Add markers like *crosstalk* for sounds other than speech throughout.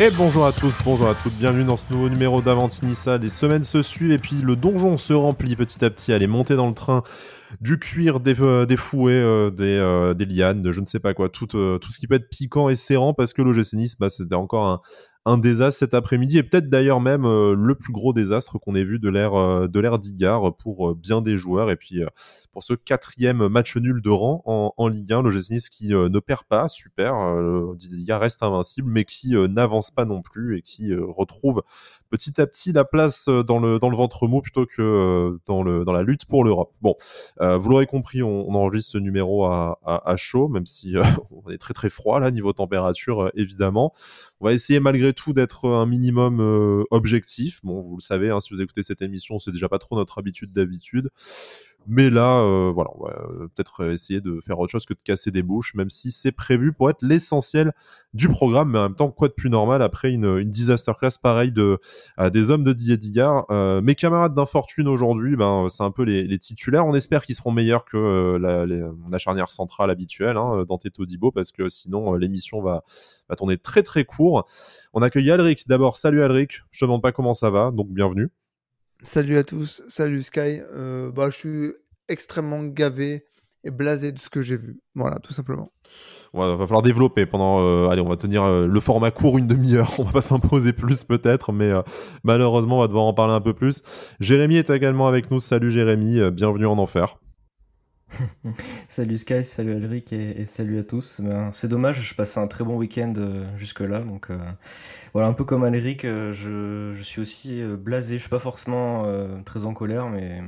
Et bonjour à tous, bonjour à toutes, bienvenue dans ce nouveau numéro d'Avantinissa. Les semaines se suivent et puis le donjon se remplit petit à petit. Allez, monter dans le train du cuir, des, euh, fouets, euh, des, euh, des, lianes, de je ne sais pas quoi, tout, tout ce qui peut être piquant et serrant parce que l'OGC Nice, bah, c'était encore un, un désastre cet après-midi et peut-être d'ailleurs même euh, le plus gros désastre qu'on ait vu de l'ère euh, de l'ère d'Igard pour euh, bien des joueurs et puis pour ce quatrième match nul de rang en, Ligue 1 le Nice qui ne perd pas super Didier reste invincible mais qui n'avance pas non plus et qui retrouve petit à petit la place dans le, dans le ventre mou plutôt que dans, le, dans la lutte pour l'Europe. Bon, vous l'aurez compris, on, enregistre ce numéro à, à, chaud, même si *laughs* on est très très froid là, niveau température évidemment. On va essayer malgré tout d'être un minimum euh, objectif. Bon, vous le savez, hein, si vous écoutez cette émission, c'est déjà pas trop notre habitude d'habitude. Mais là, euh, voilà, on va euh, peut-être essayer de faire autre chose que de casser des bouches, même si c'est prévu pour être l'essentiel du programme. Mais en même temps, quoi de plus normal après une, disaster class pareille de, des hommes de Didier Digard? mes camarades d'infortune aujourd'hui, ben, c'est un peu les, titulaires. On espère qu'ils seront meilleurs que la, la, charnière centrale habituelle, hein, Dante Todibo, parce que sinon l'émission va, va tourner très très court. On accueille Alric. D'abord, salut Alric. Je te demande pas comment ça va, donc bienvenue. Salut à tous, salut Sky. Euh, bah, je suis extrêmement gavé et blasé de ce que j'ai vu. Voilà, tout simplement. Il va falloir développer pendant. Euh, allez, on va tenir euh, le format court une demi-heure. *laughs* On va pas s'imposer plus peut-être, mais malheureusement, on va devoir en parler un peu plus. Jérémy est également avec nous. Salut Jérémy, bienvenue en enfer. *laughs* salut Sky, salut Alric et, salut à tous. Ben, c'est dommage, je passais un très bon week-end euh, jusque-là. Donc euh, voilà, un peu comme Alric, euh, je, suis aussi blasé. Je suis pas forcément très en colère, mais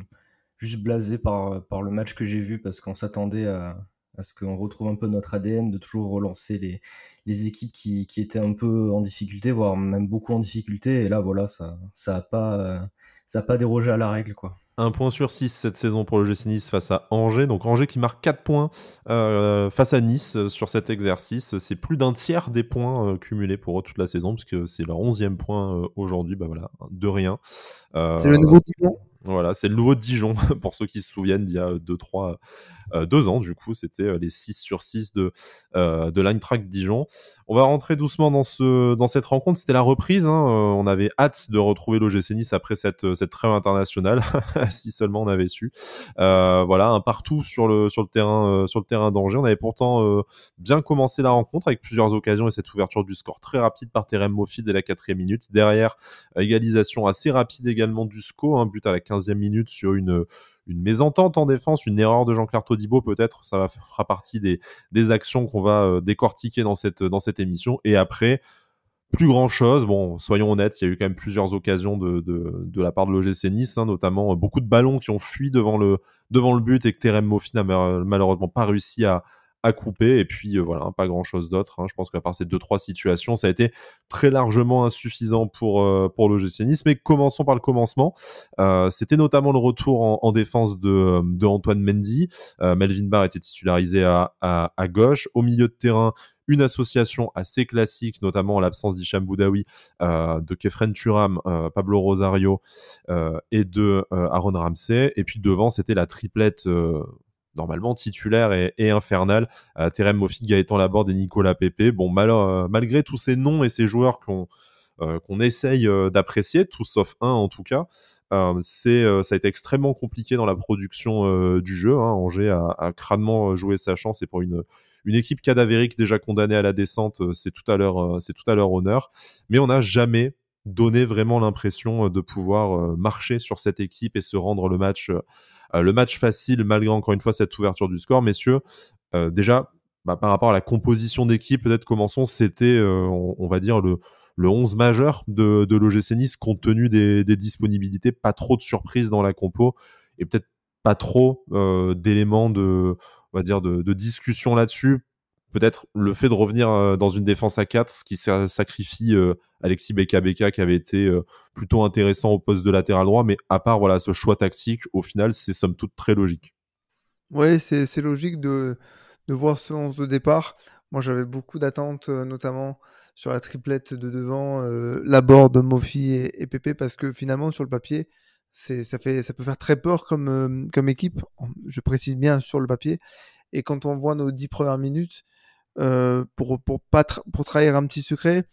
juste blasé par, par le match que j'ai vu parce qu'on s'attendait à, ce qu'on retrouve un peu notre ADN, de toujours relancer les, les équipes qui, qui, étaient un peu en difficulté, voire même beaucoup en difficulté. Et là, voilà, ça ça a pas ça a pas dérogé à la règle, quoi. Un point sur 6 cette saison pour le GC Nice face à Angers. Donc Angers qui marque 4 points euh, face à Nice euh, sur cet exercice. C'est plus d'un tiers des points euh, cumulés pour eux toute la saison, puisque c'est leur 11e point aujourd'hui. Bah voilà, de rien. c'est le nouveau Dijon? Voilà, c'est le nouveau Dijon, *laughs* pour ceux qui se souviennent d'il y a 2-3 euh, deux ans, du coup, c'était euh, les 6 sur 6 de, euh, de Track Dijon. On va rentrer doucement dans, ce, dans cette rencontre. C'était la reprise. Hein. on avait hâte de retrouver l'OGC Nice après cette, cette trêve internationale, *laughs* si seulement on avait su. voilà, un partout sur le, sur le terrain, terrain d'Angers. On avait pourtant bien commencé la rencontre avec plusieurs occasions et cette ouverture du score très rapide par Terem Moffi dès la quatrième minute. Derrière, égalisation assez rapide également du SCO, un but à la 15e minute sur une une mésentente en défense, une erreur de Jean-Claire Todibo peut-être, ça fera partie des, actions qu'on va euh, décortiquer dans cette, émission. Et après, plus grand chose. Bon, soyons honnêtes, il y a eu quand même plusieurs occasions de, de, la part de l'OGC Nice, hein, notamment euh, beaucoup de ballons qui ont fui devant le, devant le but et que Terem Moffi n'a malheureusement pas réussi à, à couper. Et puis euh, voilà, pas grand chose d'autre. Hein. Je pense qu'à part ces deux trois situations, ça a été très largement insuffisant pour euh, pour le Nice. Mais commençons par le commencement. Euh, c'était notamment le retour en, défense de, de Antoine Mendy. Melvin Barr était titularisé à, gauche. Au milieu de terrain, une association assez classique, notamment en l'absence d'Hicham Boudaoui, de Kefren Turam, Pablo Rosario et de Aaron Ramsey. Et puis devant, c'était la triplette normalement titulaire et, infernal. Euh, Terem Moffitt, Gaëtan Laborde et Nicolas Pepe. Bon, euh, malgré tous ces noms et ces joueurs qu'on euh, essaye d'apprécier, tous sauf un en tout cas, c'est ça a été extrêmement compliqué dans la production du jeu. Hein. Angers a, crânement joué sa chance et pour une une équipe cadavérique déjà condamnée à la descente, c'est tout à leur c'est tout à leur honneur. Mais on n'a jamais donné vraiment l'impression de pouvoir marcher sur cette équipe et se rendre le match euh, le match facile, malgré encore une fois cette ouverture du score, messieurs, euh, déjà, bah, par rapport à la composition d'équipe, peut-être commençons, c'était, euh, on, va dire, le, le 11 majeur de, de l'OGC compte tenu des, disponibilités, pas trop de surprises dans la compo, et peut-être pas trop d'éléments de, de discussion là-dessus peut-être le fait de revenir euh, dans une défense à 4, ce qui sacrifie euh, Alexis Beka Beka qui avait été euh, plutôt intéressant au poste de latéral droit, mais à part voilà ce choix tactique, au final, c'est somme toute très logique. Oui, c'est logique de, de, voir ce 11 de départ. Moi, j'avais beaucoup d'attentes, notamment sur la triplette de devant, Laborde, Mofi et, et Pépé, parce que finalement, sur le papier, ça, fait, ça peut faire très peur comme, comme équipe. Je précise bien sur le papier. Et quand on voit nos dix premières minutes, euh, pour, pour, pas pour trahir un petit secret,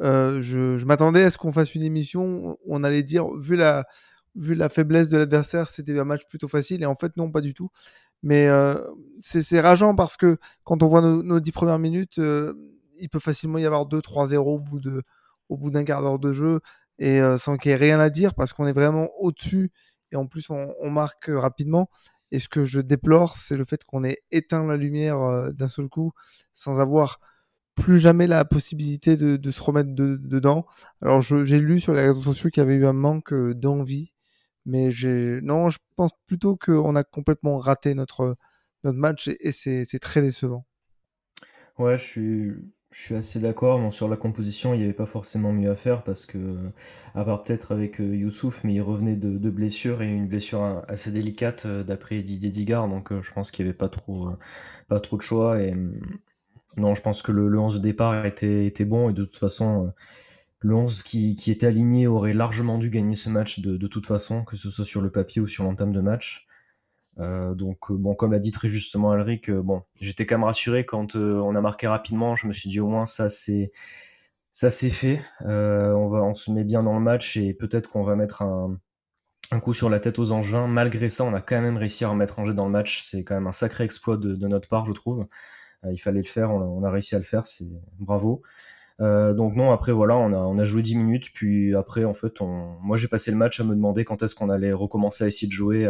je, m'attendais à ce qu'on fasse une émission on allait dire, vu la, vu la faiblesse de l'adversaire, c'était un match plutôt facile. Et en fait, non, pas du tout. Mais c'est rageant parce que quand on voit nos, dix premières minutes, il peut facilement y avoir 2-3-0 au bout de au bout d'un quart d'heure de jeu et sans qu'il y ait rien à dire parce qu'on est vraiment au-dessus et en plus on, marque rapidement. Et ce que je déplore, c'est le fait qu'on ait éteint la lumière d'un seul coup sans avoir plus jamais la possibilité de, se remettre dedans. Alors j'ai lu sur les réseaux sociaux qu'il y avait eu un manque d'envie, mais non, je pense plutôt qu'on a complètement raté notre match et, c'est très décevant. Ouais, je suis je suis assez d'accord. Sur la composition, il n'y avait pas forcément mieux à faire parce que, à part peut-être avec euh, Youssouf, mais il revenait de, blessure et une blessure assez délicate euh, d'après Didier Digard. Donc, euh, je pense qu'il n'y avait pas trop, de choix. Et mm, non, je pense que le, le 11 de départ était, bon et de toute façon, le 11 qui, était aligné aurait largement dû gagner ce match de toute façon, que ce soit sur le papier ou sur l'entame de match. Euh, donc euh, bon, comme l'a dit très justement Alric, euh, bon, j'étais quand même rassuré quand on a marqué rapidement. Je me suis dit au moins ça c'est ça c'est fait. on va on se met bien dans le match et peut-être qu'on va mettre un, un coup sur la tête aux Angevins. Malgré ça, on a quand même réussi à remettre Angers dans le match. C'est quand même un sacré exploit de, notre part, je trouve. il fallait le faire, on a, réussi à le faire, c'est bravo. donc non, après voilà, on a, on a joué 10 minutes, puis après en fait, moi j'ai passé le match à me demander quand est-ce qu'on allait recommencer à essayer de jouer.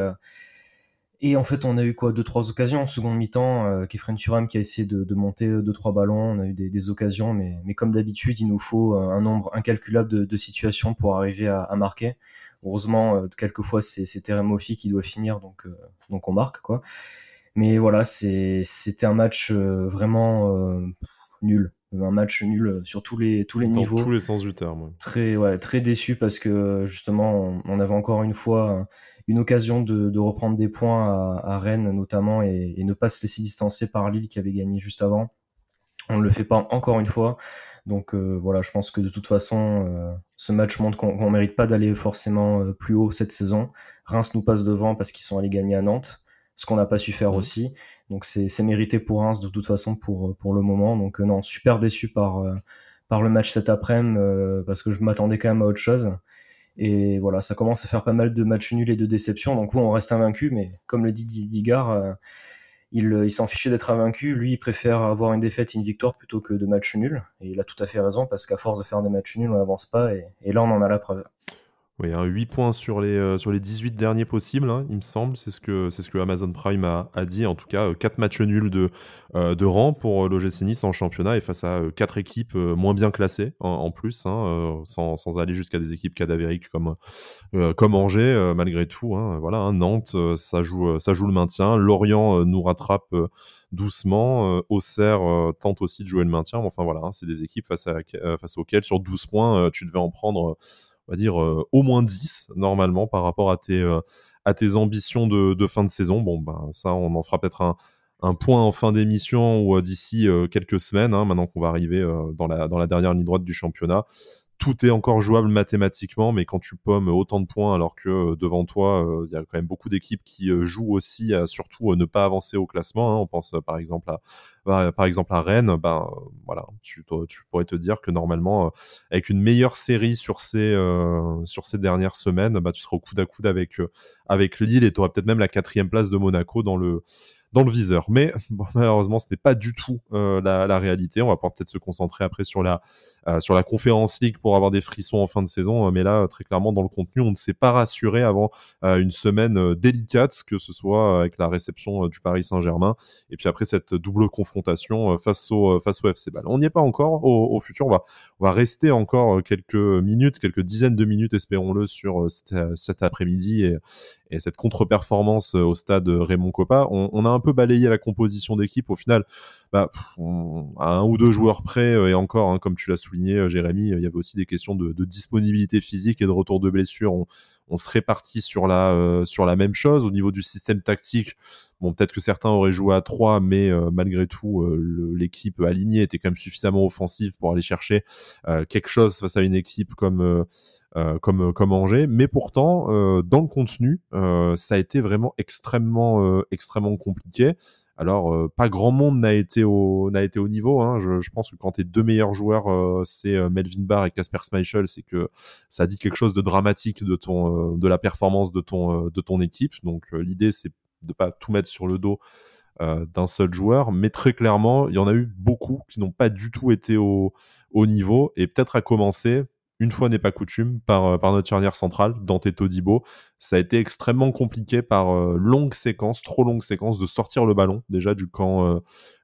Et en fait, on a eu quoi deux trois occasions en seconde mi-temps. Euh, Kefren Turam qui a essayé de, de, monter deux trois ballons. On a eu des, des occasions, mais, mais comme d'habitude, il nous faut un nombre incalculable de, de situations pour arriver à, à marquer. Heureusement, euh, quelquefois c'est Terem Moffi qui doit finir, donc euh, donc on marque quoi. Mais voilà, c'était un match euh, vraiment nul, un match nul sur tous les tous les Dans niveaux. tous les sens du terme. Très ouais, très déçu parce que justement, on, on avait encore une fois une occasion de, reprendre des points à, Rennes notamment et, ne pas se laisser distancer par Lille qui avait gagné juste avant. On ne le fait pas encore une fois. Donc euh, voilà, je pense que de toute façon, euh, ce match montre qu'on ne mérite pas d'aller forcément euh, plus haut cette saison. Reims nous passe devant parce qu'ils sont allés gagner à Nantes, ce qu'on n'a pas su faire mmh. aussi. Donc c'est mérité pour Reims de toute façon pour, pour le moment. Donc non, super déçu par, par le match cet après-midi parce que je m'attendais quand même à autre chose. Et voilà, ça commence à faire pas mal de matchs nuls et de déceptions. Donc, on reste invaincu, mais comme le dit Digard, euh, il, il s'en fichait d'être invaincu. Lui, il préfère avoir une défaite et une victoire plutôt que de matchs nuls. Et il a tout à fait raison, parce qu'à force de faire des matchs nuls, on n'avance pas. et, là, on en a la preuve. Oui, 8 points sur les, euh, sur les 18 derniers possibles, hein, il me semble. C'est ce, que, ce que Amazon Prime a, dit. En tout cas, 4 euh, matchs nuls de, euh, rang pour l'OGC Nice en championnat et face à 4 équipes moins bien classées en, plus, hein, sans, aller jusqu'à des équipes cadavériques comme, Angers, malgré tout. Hein, voilà, hein, Nantes, ça, joue, ça joue le maintien. Lorient nous rattrape doucement. Auxerre tente aussi de jouer le maintien. Enfin voilà, c'est des équipes face, auxquelles, sur 12 points, tu devais en prendre dire, euh, au moins 10 normalement par rapport à tes, euh, à tes ambitions de, fin de saison. Bon, ben, ça, on en fera peut-être un, point en fin d'émission ou euh, d'ici quelques semaines, hein, maintenant qu'on va arriver dans la dernière ligne droite du championnat tout est encore jouable mathématiquement, mais quand tu pommes autant de points alors que euh, devant toi, euh, il y a quand même beaucoup d'équipes qui euh, jouent aussi à surtout ne pas avancer au classement. Hein. On pense par exemple à bah, par exemple à Rennes, ben voilà, tu, tu pourrais te dire que normalement avec une meilleure série sur ces sur ces dernières semaines, bah, tu seras au coude à coude avec avec Lille et tu auras peut-être même la quatrième place de Monaco dans le dans le viseur. Mais *laughs* malheureusement, ce n'est pas du tout euh, la, réalité. On va pouvoir peut-être se concentrer après sur la, euh, sur la conférence League pour avoir des frissons en fin de saison. Mais là, très clairement, dans le contenu, on ne s'est pas rassuré avant euh, une semaine délicate, que ce soit avec la réception du Paris Saint-Germain et puis après cette double confrontation face au, face au FC Ball. On n'y est pas encore. Au, futur, on va, on va rester encore quelques minutes, quelques dizaines de minutes, espérons-le, sur cet, après-midi et, et cette contre-performance au stade Raymond Coppa. On, on a un peu balayé la composition d'équipe. Au final, bah, à un ou deux joueurs près, euh, et encore, hein, comme tu l'as souligné, euh, Jérémy, il y avait aussi des questions de, disponibilité physique et de retour de blessure. On, serait parti sur la, euh, sur la même chose. Au niveau du système tactique, bon, peut-être que certains auraient joué à 3, mais malgré tout, l'équipe alignée était quand même suffisamment offensive pour aller chercher quelque chose face à une équipe comme, comme, comme Angers. Mais pourtant, dans le contenu, ça a été vraiment extrêmement, extrêmement compliqué Alors, pas grand monde n'a été au, n'a été au niveau. Hein. Je, pense que quand tes deux meilleurs joueurs, c'est Melvin Barr et Casper Schmeichel, c'est que ça dit quelque chose de dramatique de ton, de la performance de ton, de ton équipe. Donc, l'idée, c'est de pas tout mettre sur le dos d'un seul joueur, mais très clairement, il y en a eu beaucoup qui n'ont pas du tout été au, au niveau, et peut-être à commencer une fois n'est pas coutume, par, euh, notre charnière centrale, Dante Todibo. Ça a été extrêmement compliqué par euh, longues séquences, trop longues séquences, de sortir le ballon déjà du camp,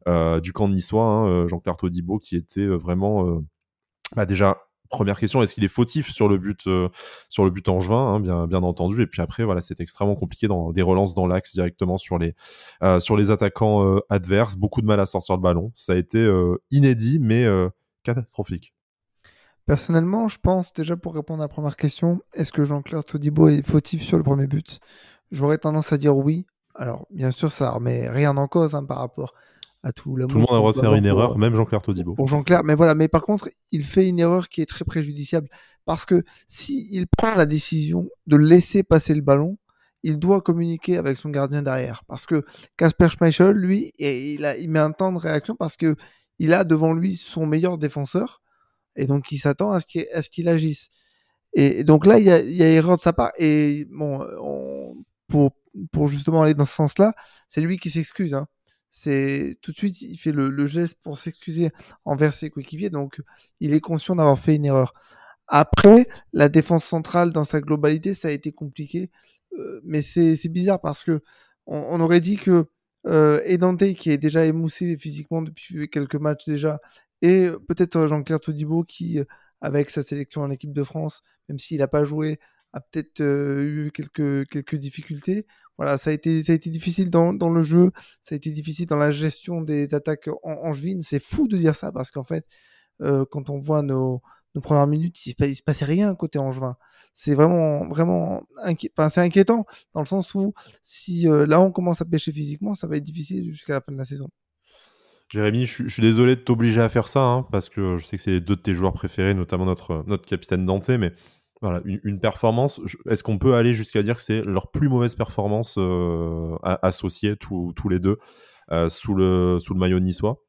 euh, du camp niçois, hein, Jean-Claire Todibo, qui était vraiment... Bah déjà, première question, est-ce qu'il est fautif sur le but, sur le but angevin, hein, bien, entendu. Et puis après, voilà, c'est extrêmement compliqué dans des relances dans l'axe directement sur les, sur les attaquants adverses. Beaucoup de mal à sortir le ballon. Ça a été inédit, mais catastrophique. Personnellement, je pense, déjà pour répondre à la première question, est-ce que Jean-Claire Todibo est fautif sur le premier but? J'aurais tendance à dire oui. Alors, bien sûr, ça remet rien en cause hein, par rapport à tout le Tout le monde a le droit de faire une erreur, même Jean-Claire Todibo. Pour Jean-Claire, mais voilà. Mais par contre, il fait une erreur qui est très préjudiciable parce que s'il prend la décision de laisser passer le ballon, il doit communiquer avec son gardien derrière. Parce que Casper Schmeichel, lui, il, a, il met un temps de réaction parce que il a devant lui son meilleur défenseur et donc, il s'attend à ce qu'il agisse. Et donc là, il y a, a, erreur de sa part. Et bon, pour, pour justement aller dans ce sens-là, c'est lui qui s'excuse. Hein. C'est tout de suite, il fait le, geste pour s'excuser envers ses coéquipiers. Donc, il est conscient d'avoir fait une erreur. Après, la défense centrale dans sa globalité, ça a été compliqué. Euh, mais c'est bizarre parce que on, aurait dit que euh, Edante, qui est déjà émoussé physiquement depuis quelques matchs déjà, et peut-être Jean-Claire Todibo qui, avec sa sélection en équipe de France, même s'il n'a pas joué, a peut-être eu quelques, quelques difficultés. Voilà, ça a été, ça a été difficile dans, dans le jeu, ça a été difficile dans la gestion des attaques en, angevines. C'est fou de dire ça parce qu'en fait, quand on voit nos, nos premières minutes, il, ne se passait rien côté angevin. C'est vraiment, vraiment c'est inquiétant dans le sens où si là on commence à pêcher physiquement, ça va être difficile jusqu'à la fin de la saison. Jérémy, je, suis désolé de t'obliger à faire ça, hein, parce que je sais que c'est deux de tes joueurs préférés, notamment notre, notre capitaine Dante, mais voilà, une, performance, est-ce qu'on peut aller jusqu'à dire que c'est leur plus mauvaise performance euh, associée, tous les deux, euh, sous, le, sous le maillot niçois?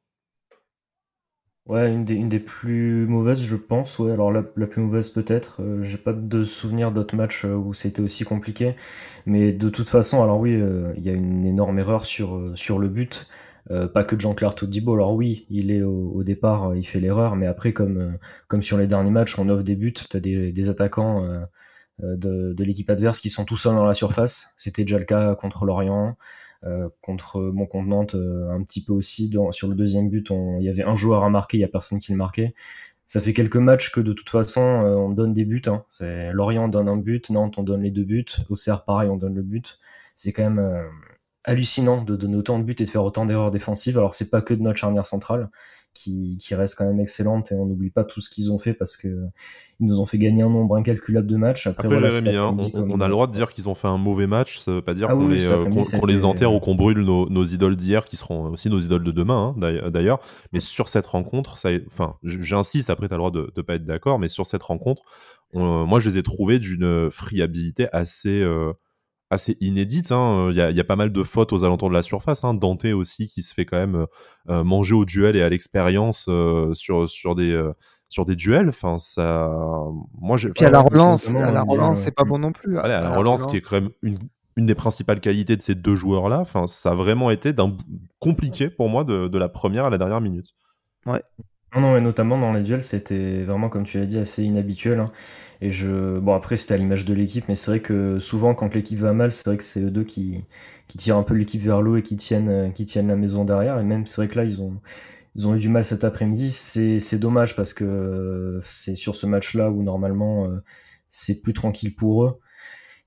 Ouais, une des, une des plus mauvaises, je pense. Ouais, alors la, plus mauvaise peut-être. Euh, j'ai pas de souvenir d'autres matchs où c'était aussi compliqué. Mais de toute façon, alors oui, il y a une énorme erreur sur, sur le but. Euh, pas que Jean-Claire Todibo. Alors oui, il est au, départ, euh, il fait l'erreur, mais après, comme, euh, comme sur les derniers matchs, on offre des buts, tu as des, attaquants de, l'équipe adverse qui sont tout seuls dans la surface. C'était déjà le cas contre Lorient, contre mon Nantes un petit peu aussi. sur le deuxième but, il y avait un joueur à marquer, il n'y a personne qui le marquait. Ça fait quelques matchs que de toute façon, on donne des buts. Hein. Lorient donne un but, Nantes, on donne les deux buts. Auxerre, pareil, on donne le but. C'est quand même hallucinant de donner autant de buts et de faire autant d'erreurs défensives. Alors c'est pas que de notre charnière centrale qui, qui reste quand même excellente et on n'oublie pas tout ce qu'ils ont fait parce que ils nous ont fait gagner un nombre incalculable de matchs. Après, hein, on, a le droit de dire qu'ils ont fait un mauvais match. Ça veut pas dire ah qu'on les, euh, les, enterre ou qu'on brûle nos, idoles d'hier qui seront aussi nos idoles de demain hein, d'ailleurs. Mais sur cette rencontre, ça, enfin, j'insiste. Après, tu as le droit de, ne pas être d'accord, mais sur cette rencontre, moi je les ai trouvés d'une friabilité assez euh, assez inédite. Hein. Il, y a, pas mal de fautes aux alentours de la surface. Hein. Dante aussi qui se fait quand même euh, manger au duel et à l'expérience euh, sur, sur, des, euh, sur des duels. Enfin, ça... Moi, puis à la relance, à la relance, c'est pas bon non plus. à, la, relance, qui est quand même une, une des principales qualités de ces deux joueurs-là. Enfin, ça a vraiment été compliqué pour moi de, de la première à la dernière minute. Ouais. Non, non, mais notamment dans les duels, c'était vraiment, comme tu l'as dit, assez inhabituel. Hein. Et je, bon, après, c'était à l'image de l'équipe, mais c'est vrai que souvent, quand l'équipe va mal, c'est vrai que c'est eux deux qui, qui tirent un peu l'équipe vers l'eau et qui tiennent, euh, qui tiennent la maison derrière. Et même, c'est vrai que là, ils ont, ils ont eu du mal cet après-midi. C'est, c'est dommage parce que euh, c'est sur ce match-là où normalement, euh, c'est plus tranquille pour eux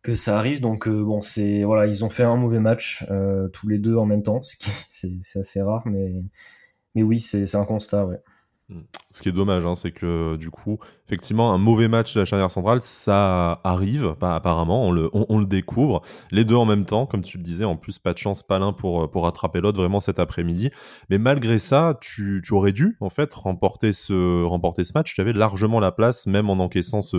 que ça arrive. Donc, bon, c'est, voilà, ils ont fait un mauvais match, tous les deux en même temps, ce qui, *laughs* c'est, c'est assez rare, mais, mais oui, c'est, c'est un constat, ouais. Ce qui est dommage, hein, c'est que du coup, effectivement, un mauvais match de la charnière centrale, ça arrive, pas apparemment, on le, découvre. Les deux en même temps, comme tu le disais, en plus, pas de chance, pas l'un pour, pour rattraper l'autre vraiment cet après-midi. Mais malgré ça, tu, aurais dû, en fait, remporter ce, remporter ce match. Tu avais largement la place, même en encaissant ce,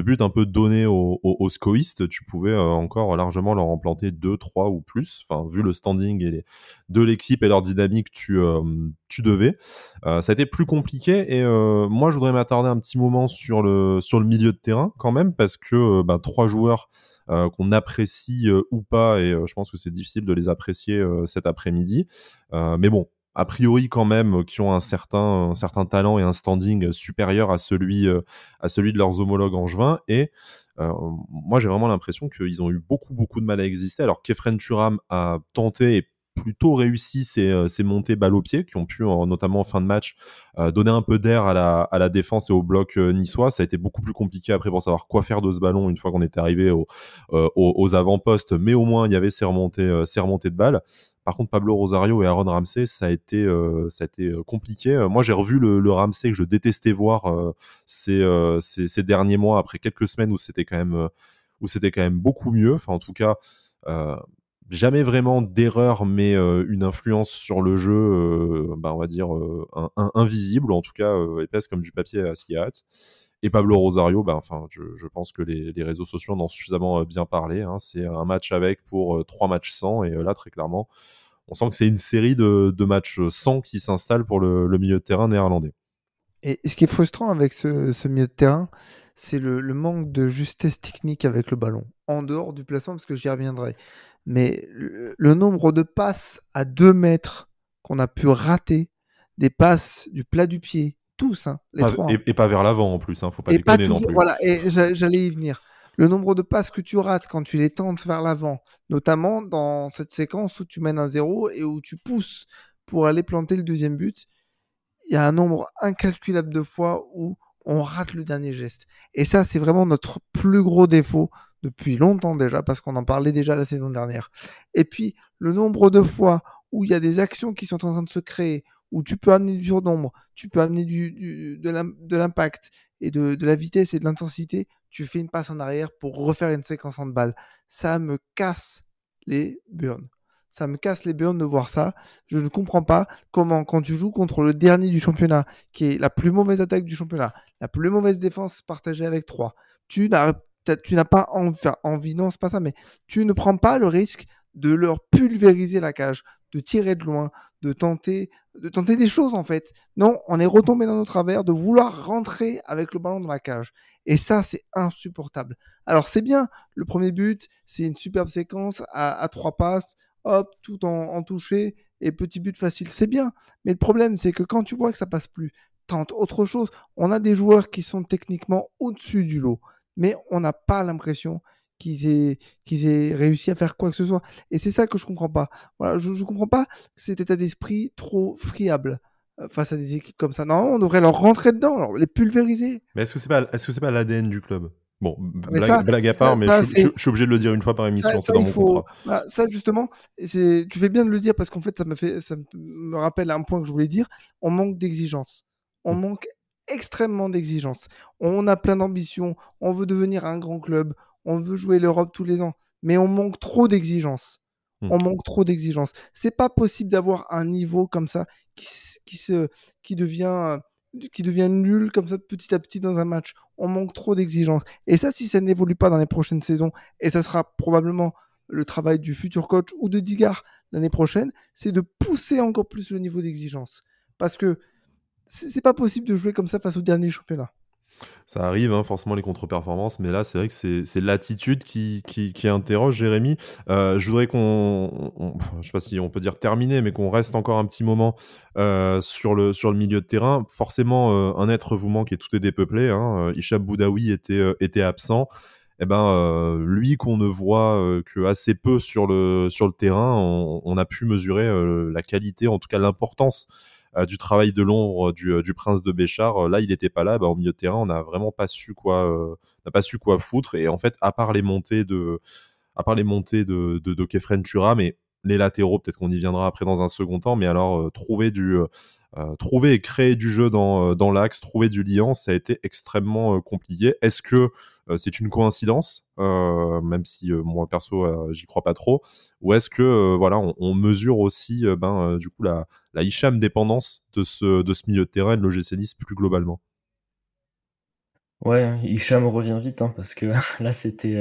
but un peu donné aux, scoïstes. Tu pouvais euh, encore largement leur en planter deux, trois ou plus. Enfin, vu le standing et de l'équipe et leur dynamique, tu, euh, tu devais. Euh, ça a été plus compliqué et euh, moi je voudrais m'attarder un petit moment sur le, sur le milieu de terrain quand même parce que ben, trois joueurs qu'on apprécie ou pas et je pense que c'est difficile de les apprécier cet après-midi. mais bon, a priori quand même qui ont un certain, un certain talent et un standing supérieur à celui, à celui de leurs homologues angevins et moi j'ai vraiment l'impression qu'ils ont eu beaucoup beaucoup de mal à exister alors qu'Efren Turam a tenté et plutôt réussi ces, euh, ces montées balles au pied qui ont pu, notamment en fin de match, euh, donner un peu d'air à la, à la défense et au bloc euh, niçois. Ça a été beaucoup plus compliqué après pour savoir quoi faire de ce ballon une fois qu'on était arrivé au, aux, avant-postes, mais au moins il y avait ces remontées, ces remontées de balles. Par contre, Pablo Rosario et Aaron Ramsey, ça a été, ça a été compliqué. Moi, j'ai revu le, le, Ramsey que je détestais voir ces, ces, ces, derniers mois après quelques semaines où c'était quand même, où c'était quand même beaucoup mieux. Enfin, en tout cas, jamais vraiment d'erreur, mais euh, une influence sur le jeu, euh, bah, on va dire, euh, invisible, ou en tout cas épaisse comme du papier à cigarette. Et Pablo Rosario, bah, enfin, je, pense que les, réseaux sociaux en ont suffisamment bien parlé. Hein. C'est un match avec pour trois matchs sans, et là, très clairement, on sent que c'est une série de, matchs sans qui s'installe pour le, milieu de terrain néerlandais. Et ce qui est frustrant avec ce, milieu de terrain, c'est le, manque de justesse technique avec le ballon, en dehors du placement, parce que j'y reviendrai mais le, nombre de passes à 2 mètres qu'on a pu rater, des passes du plat du pied, tous, hein, les trois. Et, pas vers l'avant en plus, hein, faut pas et déconner non plus. Voilà, et j'allais y venir. Le nombre de passes que tu rates quand tu les tentes vers l'avant, notamment dans cette séquence où tu mènes un zéro et où tu pousses pour aller planter le deuxième but, il y a un nombre incalculable de fois où on rate le dernier geste. Et ça, c'est vraiment notre plus gros défaut depuis longtemps déjà, parce qu'on en parlait déjà la saison dernière. Et puis, le nombre de fois où il y a des actions qui sont en train de se créer, où tu peux amener du surnombre, tu peux amener de l'impact et de, la vitesse et de l'intensité, tu fais une passe en arrière pour refaire une séquence en balle. Ça me casse les burns. Ça me casse les burns de voir ça. Je ne comprends pas comment, quand tu joues contre le dernier du championnat, qui est la plus mauvaise attaque du championnat, la plus mauvaise défense partagée avec 3, tu tu n'as pas envie, non, c'est pas ça, mais tu ne prends pas le risque de leur pulvériser la cage, de tirer de loin, de tenter, de tenter des choses en fait. Non, on est retombé dans nos travers, de vouloir rentrer avec le ballon dans la cage. Et ça, c'est insupportable. Alors c'est bien, le premier but, c'est une superbe séquence à, trois passes, hop, tout en, en touché et petit but facile, c'est bien. Mais le problème, c'est que quand tu vois que ça passe plus, tente autre chose. On a des joueurs qui sont techniquement au-dessus du lot mais on n'a pas l'impression qu'ils aient, qu'ils aient réussi à faire quoi que ce soit. Et c'est ça que je comprends pas. Voilà, je ne comprends pas cet état d'esprit trop friable euh, face à des équipes comme ça. Non, on devrait leur rentrer dedans, les pulvériser. Mais est-ce que c'est pas, est-ce que c'est pas l'ADN du club? Bon, blague, à part, mais je, suis obligé de le dire une fois par émission, c'est dans mon contrat. Bah, ça, justement, tu fais bien de le dire parce qu'en fait, ça me, fait, ça me rappelle un point que je voulais dire. On manque d'exigence. On mmh. manque extrêmement d'exigence. On a plein d'ambitions, on veut devenir un grand club, on veut jouer l'Europe tous les ans, mais on manque trop d'exigence. Hmm. On manque trop d'exigence. C'est pas possible d'avoir un niveau comme ça qui, qui, se, qui, devient, qui devient nul comme ça petit à petit dans un match. On manque trop d'exigence. Et ça, si ça n'évolue pas dans les prochaines saisons, et ça sera probablement le travail du futur coach ou de Digard l'année prochaine, c'est de pousser encore plus le niveau d'exigence. Parce que c'est pas possible de jouer comme ça face au dernier championnat. Ça arrive, hein, forcément, les contre-performances, mais là, c'est vrai que c'est l'attitude qui, qui, interroge Jérémy. Euh, je voudrais qu'on, je sais pas si on peut dire terminer, mais qu'on reste encore un petit moment euh, sur, le, sur le milieu de terrain. Forcément, euh, un être vous manque et tout est dépeuplé. Hein. Hicham Boudaoui était, était absent. Eh ben, lui qu'on ne voit que assez peu sur le, sur le terrain, on, a pu mesurer la qualité, en tout cas l'importance euh, du travail de l'ombre du, euh, du, prince de Béchard. Euh, là, il n'était pas là. Bah, au milieu de terrain, on n'a vraiment pas su quoi, n'a pas su quoi foutre. Et en fait, à part les montées de, à part les montées de, Kefren Turam et les latéraux, peut-être qu'on y viendra après dans un second temps, mais alors trouver du trouver et créer du jeu dans, dans l'axe, trouver du lien, ça a été extrêmement compliqué. Est-ce que c'est une coïncidence, même si moi perso j'y crois pas trop, ou est-ce que voilà on, mesure aussi ben du coup la, la Hicham dépendance de ce milieu de terrain et de l'OGC Nice plus globalement? Ouais, Hicham revient vite hein, parce que *laughs* là c'était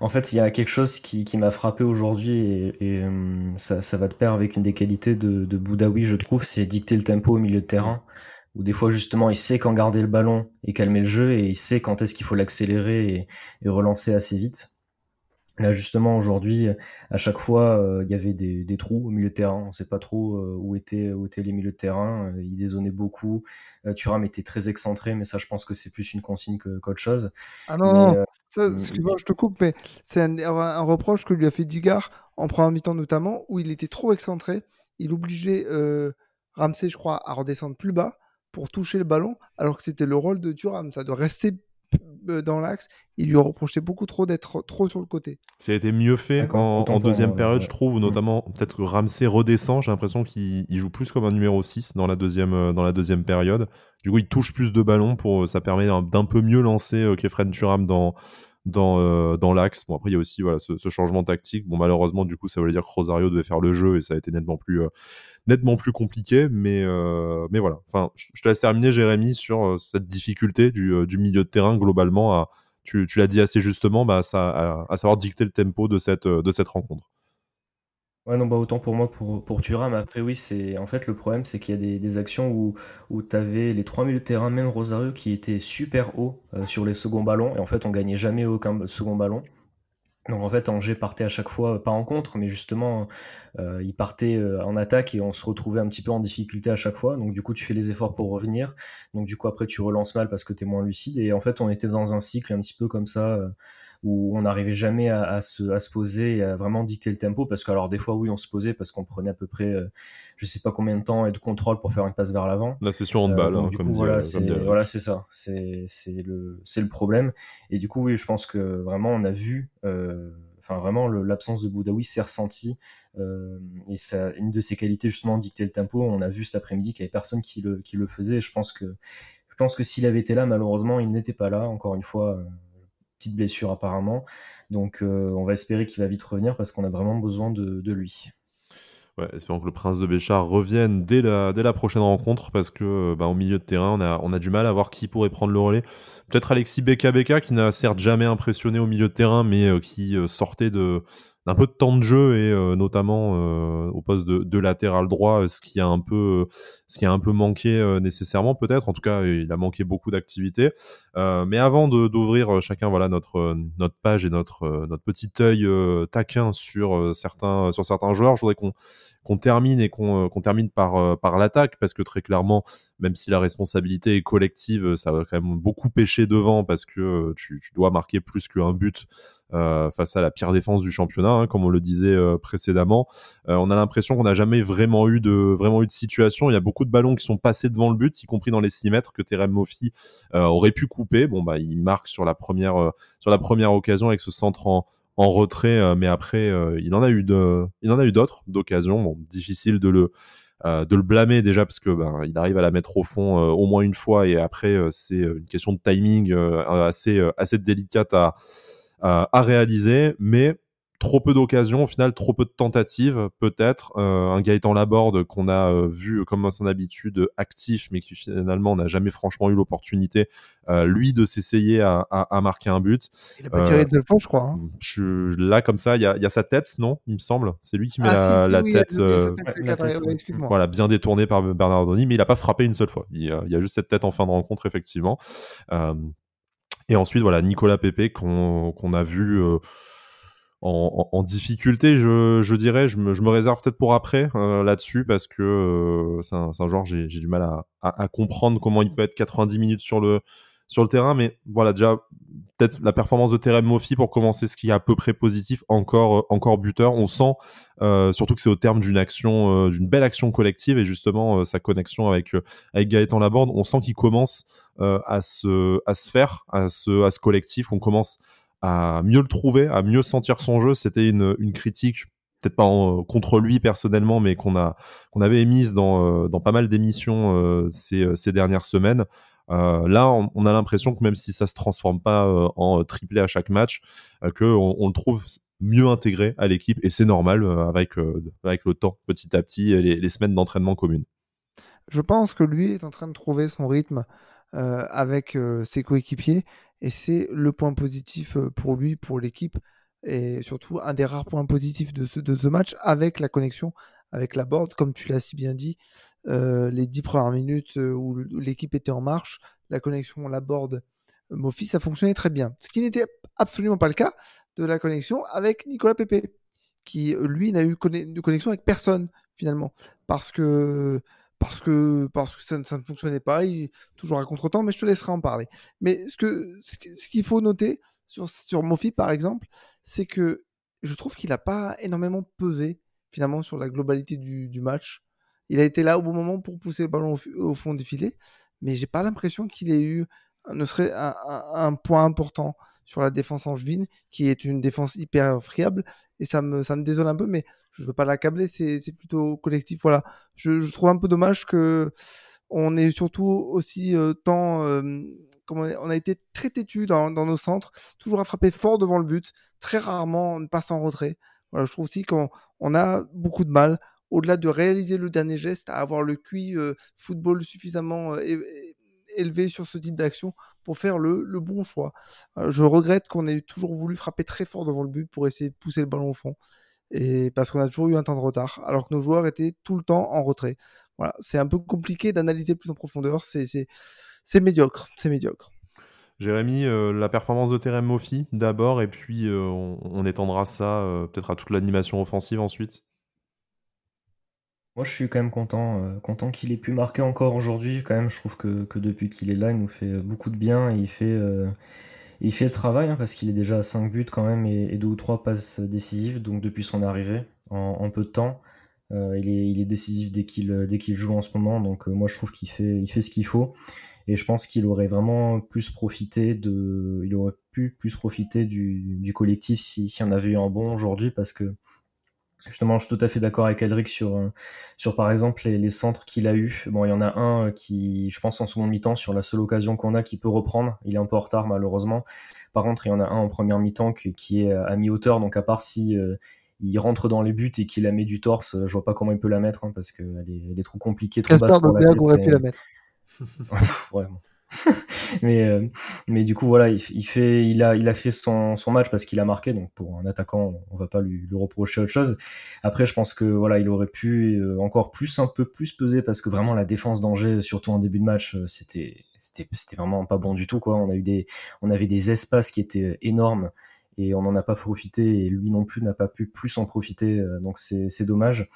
en fait, il y a quelque chose qui, m'a frappé aujourd'hui et, ça, va de pair avec une des qualités de, de Boudaoui, je trouve, c'est dicter le tempo au milieu de terrain où des fois justement il sait quand garder le ballon et calmer le jeu et il sait quand est-ce qu'il faut l'accélérer et, relancer assez vite. Là justement aujourd'hui, à chaque fois, euh, il y avait des, trous au milieu de terrain. On ne sait pas trop euh, où, étaient, où étaient les milieux de terrain. Euh, il dézonnait beaucoup. Thuram était très excentré, mais ça je pense que c'est plus une consigne qu'autre chose. Ah non, non. excuse-moi, je te coupe, mais c'est un, reproche que lui a fait Digard en première mi-temps notamment, où il était trop excentré. Il obligeait Ramsey, je crois, à redescendre plus bas pour toucher le ballon, alors que c'était le rôle de Thuram. Ça doit rester euh, dans l'axe. Il lui reprochait beaucoup trop d'être trop sur le côté. Ça a été mieux fait en, deuxième période, je trouve, mm. notamment peut-être que Ramsey redescend. J'ai l'impression qu'il joue plus comme un numéro 6 dans la deuxième, euh, dans la deuxième période. Du coup, il touche plus de ballons. Pour, euh, ça permet d'un peu mieux lancer euh, Kefren Thuram dans, dans, dans l'axe. Bon, après, il y a aussi voilà, ce, changement tactique. Bon, malheureusement, du coup, ça voulait dire que Rosario devait faire le jeu et ça a été nettement plus, nettement plus compliqué. Mais, euh, voilà. Enfin, je te laisse terminer, Jérémy, sur euh, cette difficulté du, euh, du, milieu de terrain globalement tu, l'as dit assez justement, bah, à, savoir dicter le tempo de cette, rencontre. Ouais, non, bah autant pour moi, pour, pour Thuram. Après, oui, c'est en fait le problème, c'est qu'il y a des, actions où, où tu avais les trois milieux de terrain, même Rosario, qui étaient super hauts sur les seconds ballons, et en fait, on gagnait jamais aucun second ballon. Donc en fait, Angers partait à chaque fois, pas en contre, mais justement, euh, il partait euh, en attaque et on se retrouvait un petit peu en difficulté à chaque fois. Donc du coup, tu fais les efforts pour revenir. Donc du coup, après, tu relances mal parce que tu es moins lucide. Et en fait, on était dans un cycle un petit peu comme ça. Euh, où on n'arrivait jamais à, se, à, se, poser et à vraiment dicter le tempo parce que alors des fois oui on se posait parce qu'on prenait à peu près euh, je sais pas combien de temps et de contrôle pour faire une passe vers l'avant. La session handball euh, hein, coup, voilà c'est voilà c'est ça. C'est le le problème. Et du coup oui je pense que vraiment on a vu euh, enfin vraiment l'absence de Boudaoui s'est ressentie et ça une de ses qualités justement dicter le tempo on a vu cet après-midi qu'il y avait personne qui le qui le faisait. Je pense que je pense que s'il avait été là malheureusement il n'était pas là encore une fois petite blessure apparemment. Donc euh, on va espérer qu'il va vite revenir parce qu'on a vraiment besoin de, lui. Ouais, espérons que le prince de Béchard revienne dès la, dès la prochaine rencontre parce que bah, au milieu de terrain, on a, du mal à voir qui pourrait prendre le relais. Peut-être Alexis Beka Beka qui n'a certes jamais impressionné au milieu de terrain mais euh, qui euh, sortait de, un peu de temps de jeu et euh, notamment euh, au poste de, de, latéral droit, ce qui a un peu, ce qui a un peu manqué euh, nécessairement peut-être. En tout cas, il a manqué beaucoup d'activité. mais avant d'ouvrir chacun voilà notre notre page et notre notre petit œil taquin sur certains sur certains joueurs, je voudrais qu'on qu'on termine et qu'on termine par par l'attaque parce que très clairement, même si la responsabilité est collective, ça va quand même beaucoup pêcher devant parce que tu, tu dois marquer plus qu'un but euh, face à la pire défense du championnat, hein, comme on le disait euh, précédemment. Euh, on a l'impression qu'on n'a jamais vraiment eu de vraiment eu de situation. Il y a beaucoup de ballons qui sont passés devant le but, y compris dans les 6 mètres que Terem Moffi aurait pu couper. Bon bah il marque sur la première sur la première occasion avec ce centre en, en retrait, mais après il en a eu de, il en a eu d'autres d'occasions. Bon, difficile de le de le blâmer déjà parce que ben, il arrive à la mettre au fond au moins une fois et après c'est une question de timing assez assez délicate à à réaliser, mais trop peu d'occasions, au final, trop peu de tentatives, peut-être. Euh, un Gaëtan Laborde qu'on a euh, vu comme à son habitude actif, mais qui finalement n'a jamais franchement eu l'opportunité, euh, lui, de s'essayer à, à, marquer un but. Il a pas tiré de seule fois, je crois. Hein. Je, là, comme ça, il y a, y a, sa tête, non Il me semble. C'est lui qui met ah, la, tête, voilà, bien détournée par Bernardoni, mais il n'a pas frappé une seule fois. Il, il, y a juste cette tête en fin de rencontre, effectivement. Et ensuite, voilà, Nicolas Pepe qu'on a vu en, difficulté, je, dirais. Je me, réserve peut-être pour après euh, là-dessus parce que euh, c'est un, genre, j'ai du mal à, comprendre comment il peut être 90 minutes sur le, terrain. Mais voilà, déjà, peut-être la performance de Terem Mofi pour commencer, ce qui est à peu près positif, encore, euh, encore buteur. On sent surtout que c'est au terme d'une action, d'une belle action collective et justement sa connexion avec, avec Gaëtan Laborde, on sent qu'il commence à, se, à se faire, à ce, à ce collectif. On commence à mieux le trouver, à mieux sentir son jeu. C'était une, critique peut-être pas contre lui personnellement, mais qu'on a avait émise dans, dans pas mal d'émissions ces, ces dernières semaines. là, on, a l'impression que même si ça se transforme pas en triplé à chaque match, que on, le trouve mieux intégré à l'équipe et c'est normal avec avec le temps, petit à petit, les, les semaines d'entraînement communes. Je pense que lui est en train de trouver son rythme avec ses coéquipiers et c'est le point positif pour lui, pour l'équipe et surtout un des rares points positifs de ce, de ce match avec la connexion avec la board, comme tu l'as si bien dit, les dix premières minutes où l'équipe était en marche, la connexion, la board, Mofi, ça fonctionnait très bien. Ce qui n'était absolument pas le cas de la connexion avec Nicolas Pepe, qui lui n'a eu de connexion avec personne finalement, parce que parce que, parce que ça, ne fonctionnait pas, toujours à contre-temps, mais je te laisserai en parler. Mais ce qu'il ce, qu'il faut noter sur, sur Mofi, par exemple, c'est que je trouve qu'il n'a pas énormément pesé, finalement, sur la globalité du, du, match. Il a été là au bon moment pour pousser le ballon au, fond du filet, mais j'ai pas l'impression qu'il ait eu ne serait un, point important sur la défense angevine, qui est une défense hyper friable, et ça me, ça me désole un peu, mais je veux pas l'accabler, c'est plutôt collectif. Voilà, je, trouve un peu dommage que on est surtout aussi euh, tant, euh, on, a été très têtu dans, nos centres, toujours à frapper fort devant le but, très rarement on passe en retrait. Je trouve aussi qu'on on a beaucoup de mal, au-delà de réaliser le dernier geste, à avoir le QI euh, football suffisamment élevé sur ce type d'action pour faire le bon choix. je regrette qu'on ait toujours voulu frapper très fort devant le but pour essayer de pousser le ballon au fond et parce qu'on a toujours eu un temps de retard, alors que nos joueurs étaient tout le temps en retrait. Voilà, c'est un peu compliqué d'analyser plus en profondeur, c'est médiocre, c'est médiocre. Jérémy, euh, la performance de Terem Mofi d'abord, et puis euh, on, étendra ça euh, peut-être à toute l'animation offensive ensuite. Moi, je suis quand même content, content qu'il ait pu marquer encore aujourd'hui. Quand même, je trouve que, que depuis qu'il est là, il nous fait beaucoup de bien et il fait il fait le travail hein, parce qu'il est déjà à 5 buts quand même et, et 2 ou 3 passes décisives donc depuis son arrivée en, peu de temps. Euh, il, est, décisif dès qu'il dès qu'il joue en ce moment donc euh, moi je trouve qu'il fait, ce qu'il faut et je pense qu'il aurait vraiment plus profité de il aurait pu plus profiter du, collectif si, si on avait eu un bon aujourd'hui parce que Justement, je suis tout à fait d'accord avec Alric sur, euh, sur par exemple les, centres qu'il a eu. Bon, il y en a un euh, qui, je pense, en second mi-temps, sur la seule occasion qu'on a, qui peut reprendre. Il est un peu en retard, malheureusement. Par contre, il y en a un en première mi-temps qui, est à mi-hauteur. Donc, à part si euh, il rentre dans les buts et qu'il la met du torse, je vois pas comment il peut la mettre, hein, parce qu'elle est, elle est trop compliquée, trop basse pour la aurait pu la mettre. *laughs* ouais, *laughs* mais, euh, mais du coup, voilà, il, fait, il, a, il a fait son, son match parce qu'il a marqué. Donc, pour un attaquant, on va pas lui, lui, reprocher autre chose. Après, je pense que voilà, il aurait pu euh, encore plus, un peu plus peser parce que vraiment, la défense d'Angers, surtout en début de match, euh, c'était, c'était, c'était vraiment pas bon du tout. Quoi. On, a eu des, on avait des espaces qui étaient énormes et on n'en a pas profité. Et lui non plus n'a pas pu plus en profiter. Donc, c'est, c'est dommage.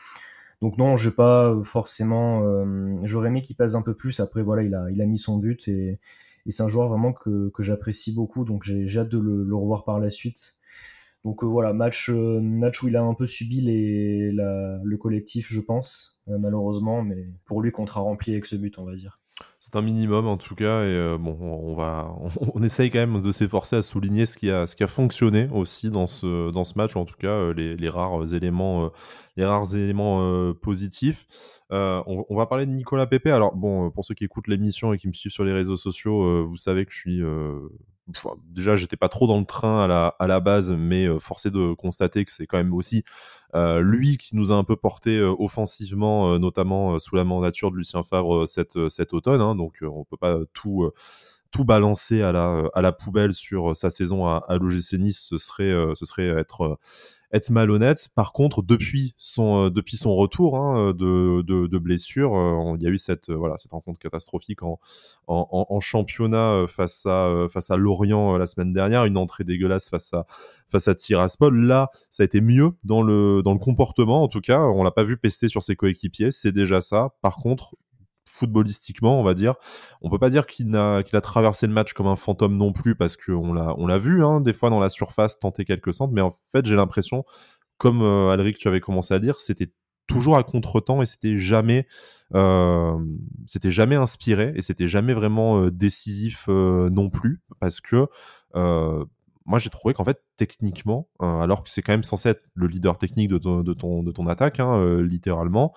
Donc non, j'ai pas forcément. Euh, j'aurais aimé qu'il passe un peu plus. Après, voilà, il a, il a mis son but et, c'est un joueur vraiment que, que j'apprécie beaucoup. Donc j'ai hâte de le, revoir par la suite. Donc euh, voilà, match, euh, match où il a un peu subi les, le collectif, je pense, malheureusement, mais pour lui, contrat rempli avec ce but, on va dire. C'est un minimum en tout cas, et euh, bon, on va, *laughs* on, essaye quand même de s'efforcer à souligner ce qui a, ce qui a fonctionné aussi dans ce, dans ce match, ou en tout cas euh, les, les rares éléments, euh, les rares éléments positifs. On, on, va parler de Nicolas Pepe. Alors bon, pour ceux qui écoutent l'émission et qui me suivent sur les réseaux sociaux, vous savez que je suis déjà, j'étais pas trop dans le train à la, à la base, mais forcé de constater que c'est quand même aussi lui qui nous a un peu porté euh, offensivement, notamment sous la mandature de Lucien Favre cet, automne. Hein, donc, on peut pas tout tout balancer à la, à la poubelle sur sa saison à, à l'OGC Nice, ce serait, ce serait être, être malhonnête. Par contre, depuis son, euh, depuis son retour hein, de, de, de, blessure, euh, il y a eu cette, euh, voilà, cette rencontre catastrophique en, en, en championnat face à, face à Lorient la semaine dernière, une entrée dégueulasse face à, face à Tiraspol. Là, ça a été mieux dans le, dans le comportement, en tout cas. On l'a pas vu pester sur ses coéquipiers, c'est déjà ça. Par contre, footballistiquement, on va dire. On peut pas dire qu'il a, a traversé le match comme un fantôme non plus, parce qu'on l'a, on l'a vu, hein, des fois dans la surface, tenter quelques centres, mais en fait, j'ai l'impression, comme euh, Alric, tu avais commencé à dire, c'était toujours à contre-temps et c'était jamais, euh, jamais inspiré et c'était jamais vraiment euh, décisif euh, non plus, parce que moi j'ai trouvé qu'en fait techniquement, alors que c'est quand même censé être le leader technique de ton, de ton, de ton attaque, hein, littéralement,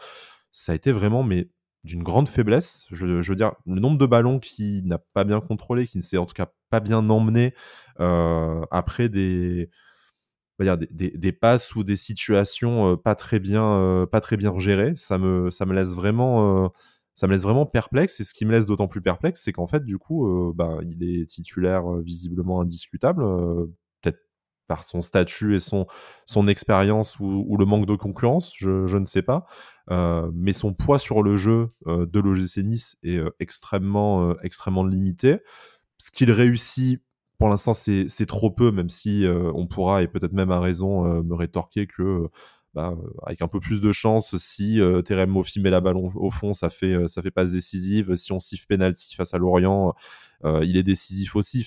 ça a été vraiment mais d'une grande faiblesse. Je, veux dire, le nombre de ballons qui n'a pas bien contrôlé, qui ne s'est en tout cas pas bien emmené après des, dire, des, passes ou des situations pas très bien, pas très bien gérées, ça me, ça me laisse vraiment ça me laisse vraiment perplexe. Et ce qui me laisse d'autant plus perplexe, c'est qu'en fait, du coup, euh, bah, il est titulaire euh, visiblement indiscutable, euh, par son statut et son, son expérience ou, le manque de concurrence, je, ne sais pas. mais son poids sur le jeu de l'OGC Nice est extrêmement, extrêmement limité. Ce qu'il réussit pour l'instant, c'est trop peu, même si on pourra, et peut-être même à raison, me rétorquer que bah, euh, avec un peu plus de chance, si euh, Terem Moffi met la balle au fond, ça fait, euh, ça fait passe décisive. Si on siffle penalty face à Lorient, il est décisif aussi.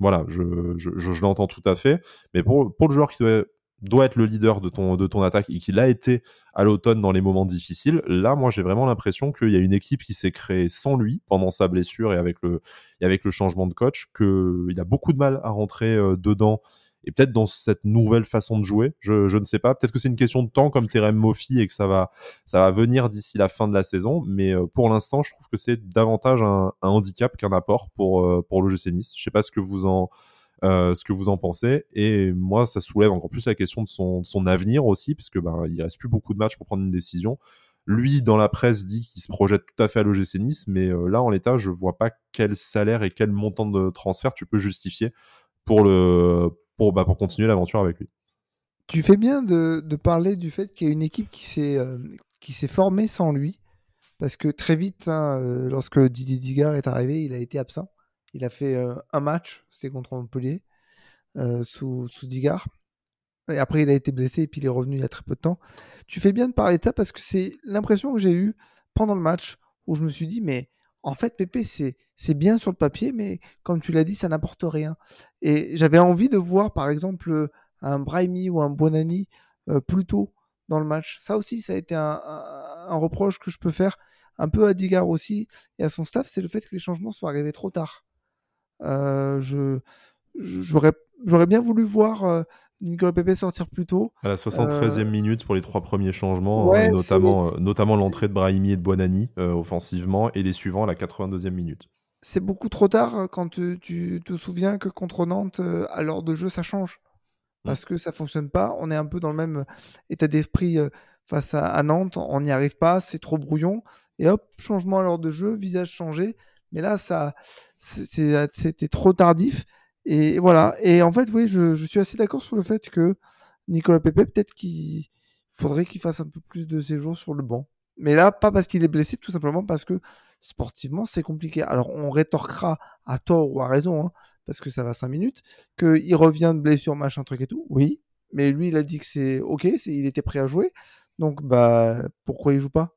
Voilà, je, je, je, l'entends tout à fait. Mais pour, pour le joueur qui doit, doit être le leader de ton, de ton attaque et qui l'a été à l'automne dans les moments difficiles, là, moi, j'ai vraiment l'impression qu'il y a une équipe qui s'est créée sans lui pendant sa blessure et avec le, et avec le changement de coach, qu'il a beaucoup de mal à rentrer dedans et peut-être dans cette nouvelle façon de jouer. Je, ne sais pas. Peut-être que c'est une question de temps comme Terem Moffi et que ça va, ça va venir d'ici la fin de la saison. Mais euh, pour l'instant, je trouve que c'est davantage un, handicap qu'un apport pour, euh, pour l'OGC Nice. Je sais pas ce que vous en, euh, ce que vous en pensez. Et moi, ça soulève encore plus la question de son, son avenir aussi, puisque ben, il reste plus beaucoup de matchs pour prendre une décision. Lui, dans la presse, dit qu'il se projette tout à fait à l'OGC Nice, mais là, en l'état, je vois pas quel salaire et quel montant de transfert tu peux justifier pour le pour, bah, pour continuer l'aventure avec lui. Tu fais bien de, parler du fait qu'il y a une équipe qui s'est euh, formée sans lui, parce que très vite, hein, euh, lorsque Didier Digard est arrivé, il a été absent. Il a fait euh, un match, c'est contre Montpellier, sous, sous Digard. Et après, il a été blessé et puis il est revenu il y a très peu de temps. Tu fais bien de parler de ça parce que c'est l'impression que j'ai eue pendant le match où je me suis dit, mais en fait, Pépé, c'est bien sur le papier, mais comme tu l'as dit, ça n'apporte rien. Et j'avais envie de voir, par exemple, un Brahimi ou un Bonani euh, plus tôt dans le match. Ça aussi, ça a été un, reproche que je peux faire un peu à Digard aussi et à son staff, c'est le fait que les changements soient arrivés trop tard. Euh, je j'aurais bien voulu voir euh, Nicolas Pepe sortir plus tôt. À la 73e euh, minute pour les trois premiers changements, hein, notamment, euh, notamment l'entrée de Brahimi et de Buonani euh, offensivement, et les suivants à la 82e minute. C'est beaucoup trop tard quand tu, te souviens que contre Nantes, à l'heure de jeu, ça change. Mm. Parce que ça fonctionne pas. On est un peu dans le même état d'esprit face à, Nantes. On n'y arrive pas, c'est trop brouillon. Et hop, changement à l'heure de jeu, visage changé. Mais là, ça, c'était trop tardif. Et voilà. Et en fait, oui, je, suis assez d'accord sur le fait que Nicolas Pepe, peut-être qu'il faudrait qu'il fasse un peu plus de séjours sur le banc. Mais là, pas parce qu'il est blessé, tout simplement parce que sportivement, c'est compliqué. Alors, on rétorquera à tort ou à raison, hein, parce que ça va 5 minutes, qu'il revient de blessure, machin, truc et tout. Oui. Mais lui, il a dit que c'est OK, il était prêt à jouer. Donc, bah, pourquoi il joue pas?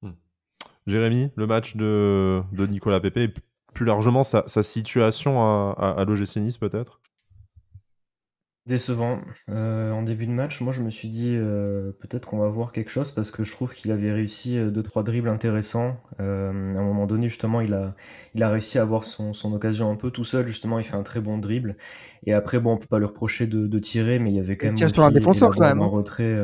Hmm. Jérémy, le match de, de Nicolas Pepe plus largement sa, situation à, à, l'OGC Nice peut-être? Décevant. Euh, en début de match, moi je me suis dit euh, peut-être qu'on va voir quelque chose parce que je trouve qu'il avait réussi 2 euh, trois dribbles intéressants. à un moment donné, justement, il a, il a réussi à avoir son, son, occasion un peu tout seul. Justement, il fait un très bon dribble. Et après, bon, on peut pas lui reprocher de, tirer, mais il y avait quand même. Il tire sur un défenseur quand même. Un hein. retrait.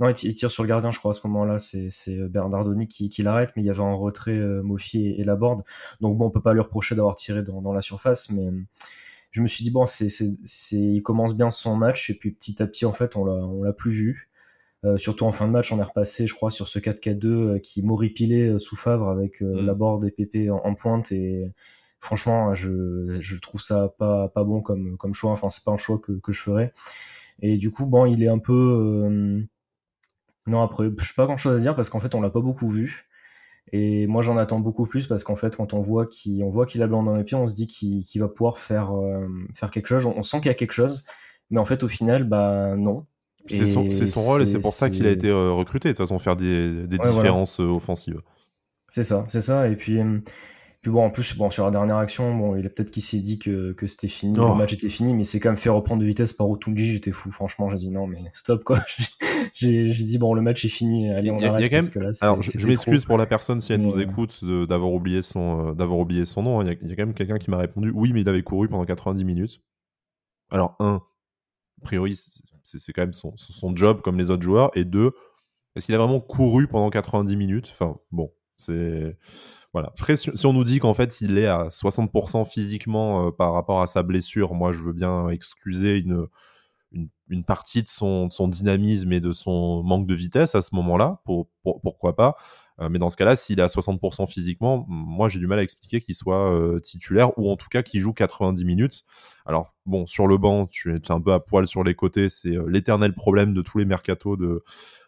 Non, il, tire sur le gardien, je crois, à ce moment-là. C'est euh, Bernardoni qui, qui l'arrête, mais il y avait en retrait euh, Mofi et, la Laborde. Donc bon, on peut pas lui reprocher d'avoir tiré dans, la surface, mais euh, je me suis dit, bon, c'est, il commence bien son match, et puis petit à petit, en fait, on l'a, plus vu. surtout en fin de match, on est repassé, je crois, sur ce 4-4-2 qui m'horripilait sous Favre avec mmh. Laborde et Pépé en, pointe. Et franchement, je, je trouve ça pas, pas bon comme, comme choix. Enfin, c'est pas un choix que, que je ferais. Et du coup, bon, il est un peu non, après, je sais pas grand chose à dire parce qu'en fait, on l'a pas beaucoup vu. Et moi, j'en attends beaucoup plus parce qu'en fait, quand on voit qu'il a blanc dans les pieds, on se dit qu'il va pouvoir faire, euh, faire quelque chose. On, sent qu'il y a quelque chose, mais en fait, au final, bah non. C'est son, rôle et c'est pour ça qu'il a été euh, recruté, de toute façon, faire des, différences euh, offensives. C'est ça, c'est ça. Et puis, puis bon, en plus, bon, sur la dernière action, bon, il a peut-être qu'il s'est dit que, que c'était fini, le oh. match était fini, mais c'est quand même fait reprendre de vitesse par Otunji, j'étais fou, franchement, j'ai dit non, mais stop, quoi. *laughs* j'ai dit, bon, le match est fini, allez, on arrête. parce que là, Alors, je, m'excuse pour la personne si elle nous écoute d'avoir oublié, son, euh, d'avoir oublié son nom, hein. il y, a, quand même quelqu'un qui m'a répondu, oui, mais il avait couru pendant 90 minutes. alors un, a priori, c'est quand même son, son, job comme les autres joueurs, et deux, est-ce qu'il a vraiment couru pendant 90 minutes? Enfin, bon, c'est voilà. Après, si, on nous dit qu'en fait il est à 60% physiquement par rapport à sa blessure, moi je veux bien excuser une, une, partie de son, son, dynamisme et de son manque de vitesse à ce moment-là, pour, pourquoi pas. Euh, mais dans ce cas-là, s'il est à 60% physiquement, moi j'ai du mal à expliquer qu'il soit euh, titulaire ou en tout cas qu'il joue 90 minutes. Alors bon, sur le banc, tu es un peu à poil sur les côtés, c'est euh, l'éternel problème de tous les mercatos de,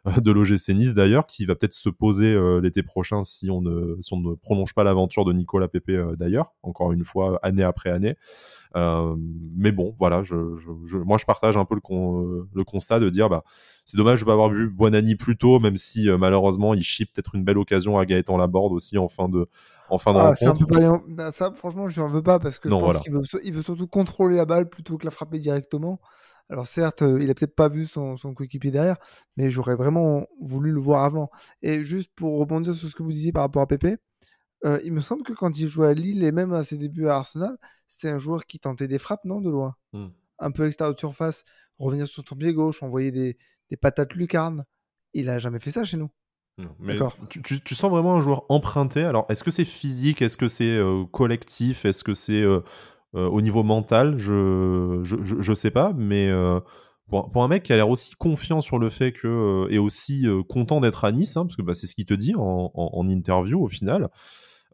*laughs* de l'OGC Nice d'ailleurs, qui va peut-être se poser l'été prochain si on, ne, si on ne prolonge pas l'aventure de Nicolas Pepe d'ailleurs, encore une fois, année après année. mais bon, voilà, moi je partage un peu le, le constat de dire bah, c'est dommage de pas avoir vu Buonani plus tôt, même si malheureusement il chip peut-être une belle occasion à Gaëtan Laborde aussi en fin de, en fin de ah, rencontre. Bah, ça, franchement, je n'en veux pas parce que je pense qu'il veut, il veut surtout contrôler la balle plutôt que la frapper directement. Alors certes, euh, il a peut-être pas vu son, coéquipier derrière, mais j'aurais vraiment voulu le voir avant. Et juste pour rebondir sur ce que vous disiez par rapport à Pépé, euh, il me semble que quand il jouait à Lille et même à ses débuts à Arsenal, c'était un joueur qui tentait des frappes, non, de loin? Hmm. Un peu extérieur de surface, revenir sur son pied gauche, envoyer des, patates lucarnes. Il a jamais fait ça chez nous. Mais tu, sens vraiment un joueur emprunté. Alors, est-ce que c'est physique? Est-ce que c'est euh, collectif? Est-ce que c'est euh, au niveau mental, je, je, je, sais pas, mais euh, pour, un mec qui a l'air aussi confiant sur le fait que euh, et aussi content d'être à Nice, hein, parce que bah, c'est ce qu'il te dit en, en, interview au final.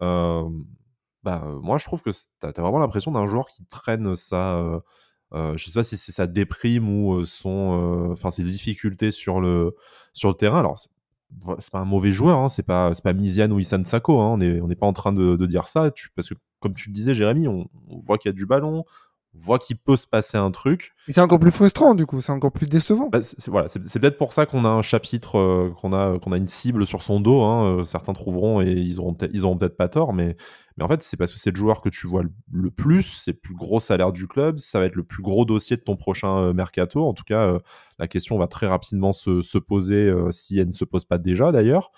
bah, moi, je trouve que tu as, vraiment l'impression d'un joueur qui traîne sa, je sais pas si c'est sa déprime ou son, enfin ses difficultés sur le sur le terrain. Alors c'est pas un mauvais joueur, hein, c'est pas c'est pas Miziane ou Isan Sako, hein, on n'est pas en train de, dire ça, parce que comme tu le disais Jérémy, on, voit qu'il y a du ballon, on voit qu'il peut se passer un truc. c'est encore plus frustrant du coup, c'est encore plus décevant. Bah, c'est, voilà, c'est, peut-être pour ça qu'on a un chapitre, euh, qu'on a qu'on a une cible sur son dos. Hein, euh, certains trouveront et ils auront peut-être ils auront peut-être pas tort, mais mais en fait c'est parce que c'est le joueur que tu vois le, plus, c'est le plus gros salaire du club, ça va être le plus gros dossier de ton prochain euh, mercato. En tout cas, la question va très rapidement se, se poser si elle ne se pose pas déjà d'ailleurs.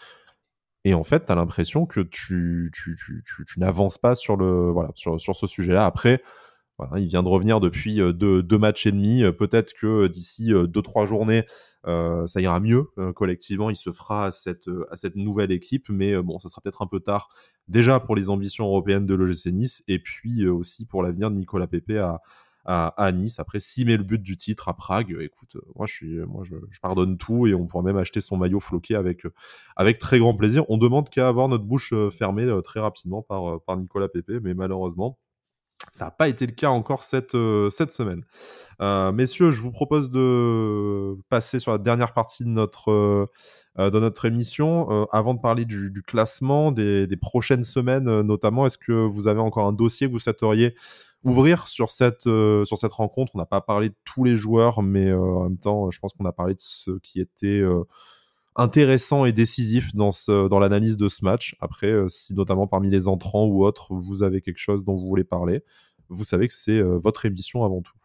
Et en fait, tu as l'impression que tu, tu, tu, tu n'avances pas sur, le, voilà, sur, sur ce sujet-là. Après, il vient de revenir depuis deux, deux matchs et demi. Peut-être que d'ici deux, trois journées, euh, ça ira mieux collectivement. Il se fera à cette, nouvelle équipe. Mais bon, ça sera peut-être un peu tard déjà pour les ambitions européennes de l'OGC Nice et puis aussi pour l'avenir de Nicolas Pepe à, Nice. Après, s'il met le but du titre à Prague, écoute, moi, je, pardonne tout et on pourra même acheter son maillot floqué avec, avec très grand plaisir. On demande qu'à avoir notre bouche euh, fermée euh, très rapidement par, euh, par Nicolas Pepe, mais malheureusement, ça n'a pas été le cas encore cette, cette semaine. messieurs, je vous propose de passer sur la dernière partie de notre, de notre émission. avant de parler du, classement, des, prochaines semaines notamment, est-ce que vous avez encore un dossier que vous souhaiteriez ouvrir sur cette, euh, sur cette rencontre? On n'a pas parlé de tous les joueurs, mais euh, en même temps, je pense qu'on a parlé de ce qui était euh, intéressant et décisif dans, ce, dans l'analyse de ce match. Après, si notamment parmi les entrants ou autres, vous avez quelque chose dont vous voulez parler, vous savez que c'est votre émission avant tout.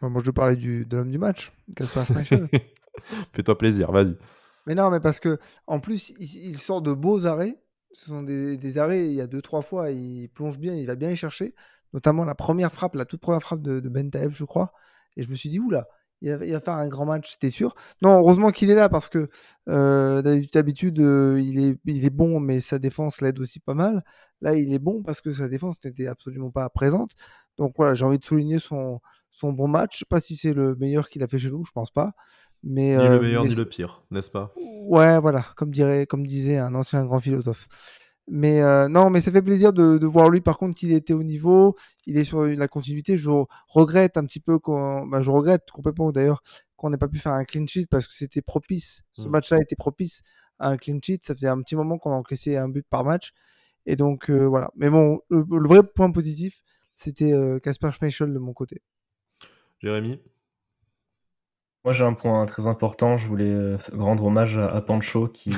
Moi, je veux parler du, de l'homme du match, *laughs* Fais-toi plaisir, vas-y. Mais non, mais parce que en plus, il, sort de beaux arrêts. Ce sont des, des, arrêts, il y a deux, trois fois, il plonge bien, il va bien les chercher notamment la première frappe, la toute première frappe de, de Ben je crois. Et je me suis dit, oula, il va, il va faire un grand match, c'était sûr. Non, heureusement qu'il est là parce que euh, d'habitude, euh, il, est, il est bon, mais sa défense l'aide aussi pas mal. Là, il est bon parce que sa défense n'était absolument pas présente. Donc voilà, j'ai envie de souligner son, son bon match. Je sais pas si c'est le meilleur qu'il a fait chez nous, je pense pas. Mais, ni le euh, meilleur ni le pire, n'est-ce pas? Ouais, voilà, comme, dirait, comme disait un ancien grand philosophe. Mais euh, non, mais ça fait plaisir de, voir lui, par contre, qu'il était au niveau. Il est sur la continuité. Je regrette un petit peu qu'on. Bah, je regrette complètement d'ailleurs qu'on n'ait pas pu faire un clean sheet parce que c'était propice. Ce mm. match-là était propice à un clean sheet. Ça faisait un petit moment qu'on encaissait un but par match. Et donc, euh, voilà. Mais bon, le, vrai point positif, c'était Casper euh, Schmeichel de mon côté. Jérémy? Moi, j'ai un point très important. Je voulais euh, rendre hommage à, Pancho qui,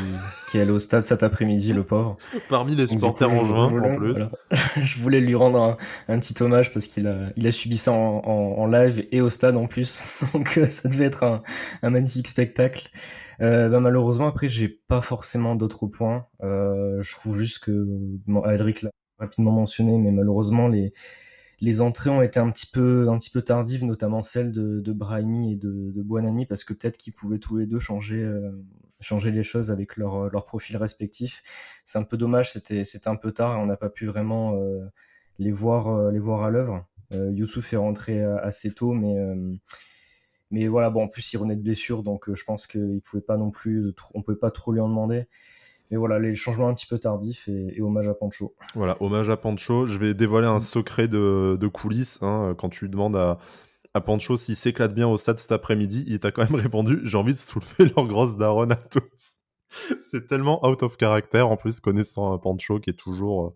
qui est allé au stade cet après-midi, le pauvre. Parmi les supporters en juin, en plus. *laughs* je voulais lui rendre un, petit hommage parce qu'il a, il a subi ça en, live et au stade en plus. *laughs* Donc, euh, ça devait être un, magnifique spectacle. Euh, bah, malheureusement, après, j'ai pas forcément d'autres points. je trouve juste que, bon, Adric l'a rapidement mentionné, mais malheureusement, les, les entrées ont été un petit peu, tardives, notamment celle de, Brahimi et de, de parce que peut-être qu'ils pouvaient tous les deux changer, changer les choses avec leur, leur profil respectif. C'est un peu dommage, c'était, un peu tard et on n'a pas pu vraiment les, voir, les voir à l'œuvre. Youssouf est rentré assez tôt, mais voilà, bon, en plus, il renaît de blessure, donc euh, je pense qu'il pouvait pas non plus, pouvait pas trop lui en demander. Mais voilà, les changements un petit peu tardifs et, hommage à Pancho. Voilà, hommage à Pancho. Je vais dévoiler un secret de, coulisses. Hein, quand tu demandes à, Pancho s'il s'éclate bien au stade cet après-midi, il t'a quand même répondu J'ai envie de soulever leur grosse daronne à tous. *laughs* C'est tellement out of character en plus, connaissant Pancho qui est toujours euh,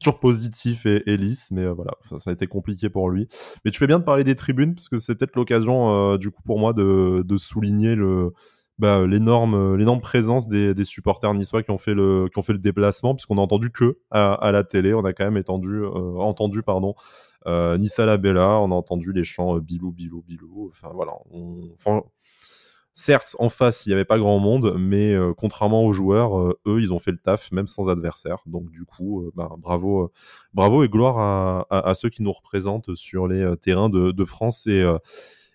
toujours positif et, lisse, mais euh, voilà, ça, a été compliqué pour lui. Mais tu fais bien de parler des tribunes, parce que c'est peut-être l'occasion, euh, du coup, pour moi, de, souligner le, bah, l'énorme, l'énorme présence des, supporters niçois qui ont fait le, qui ont fait le déplacement, puisqu'on a entendu que à, la télé, on a quand même entendu, euh, entendu pardon, Nice à la Bella, on a entendu les chants Bilou, Bilou, Bilou. Enfin voilà, Certes, en face, il n'y avait pas grand monde, mais euh, contrairement aux joueurs, euh, eux, ils ont fait le taf, même sans adversaire. Donc, du coup, euh, bah, bravo, bravo et gloire à, ceux qui nous représentent sur les terrains de, France et,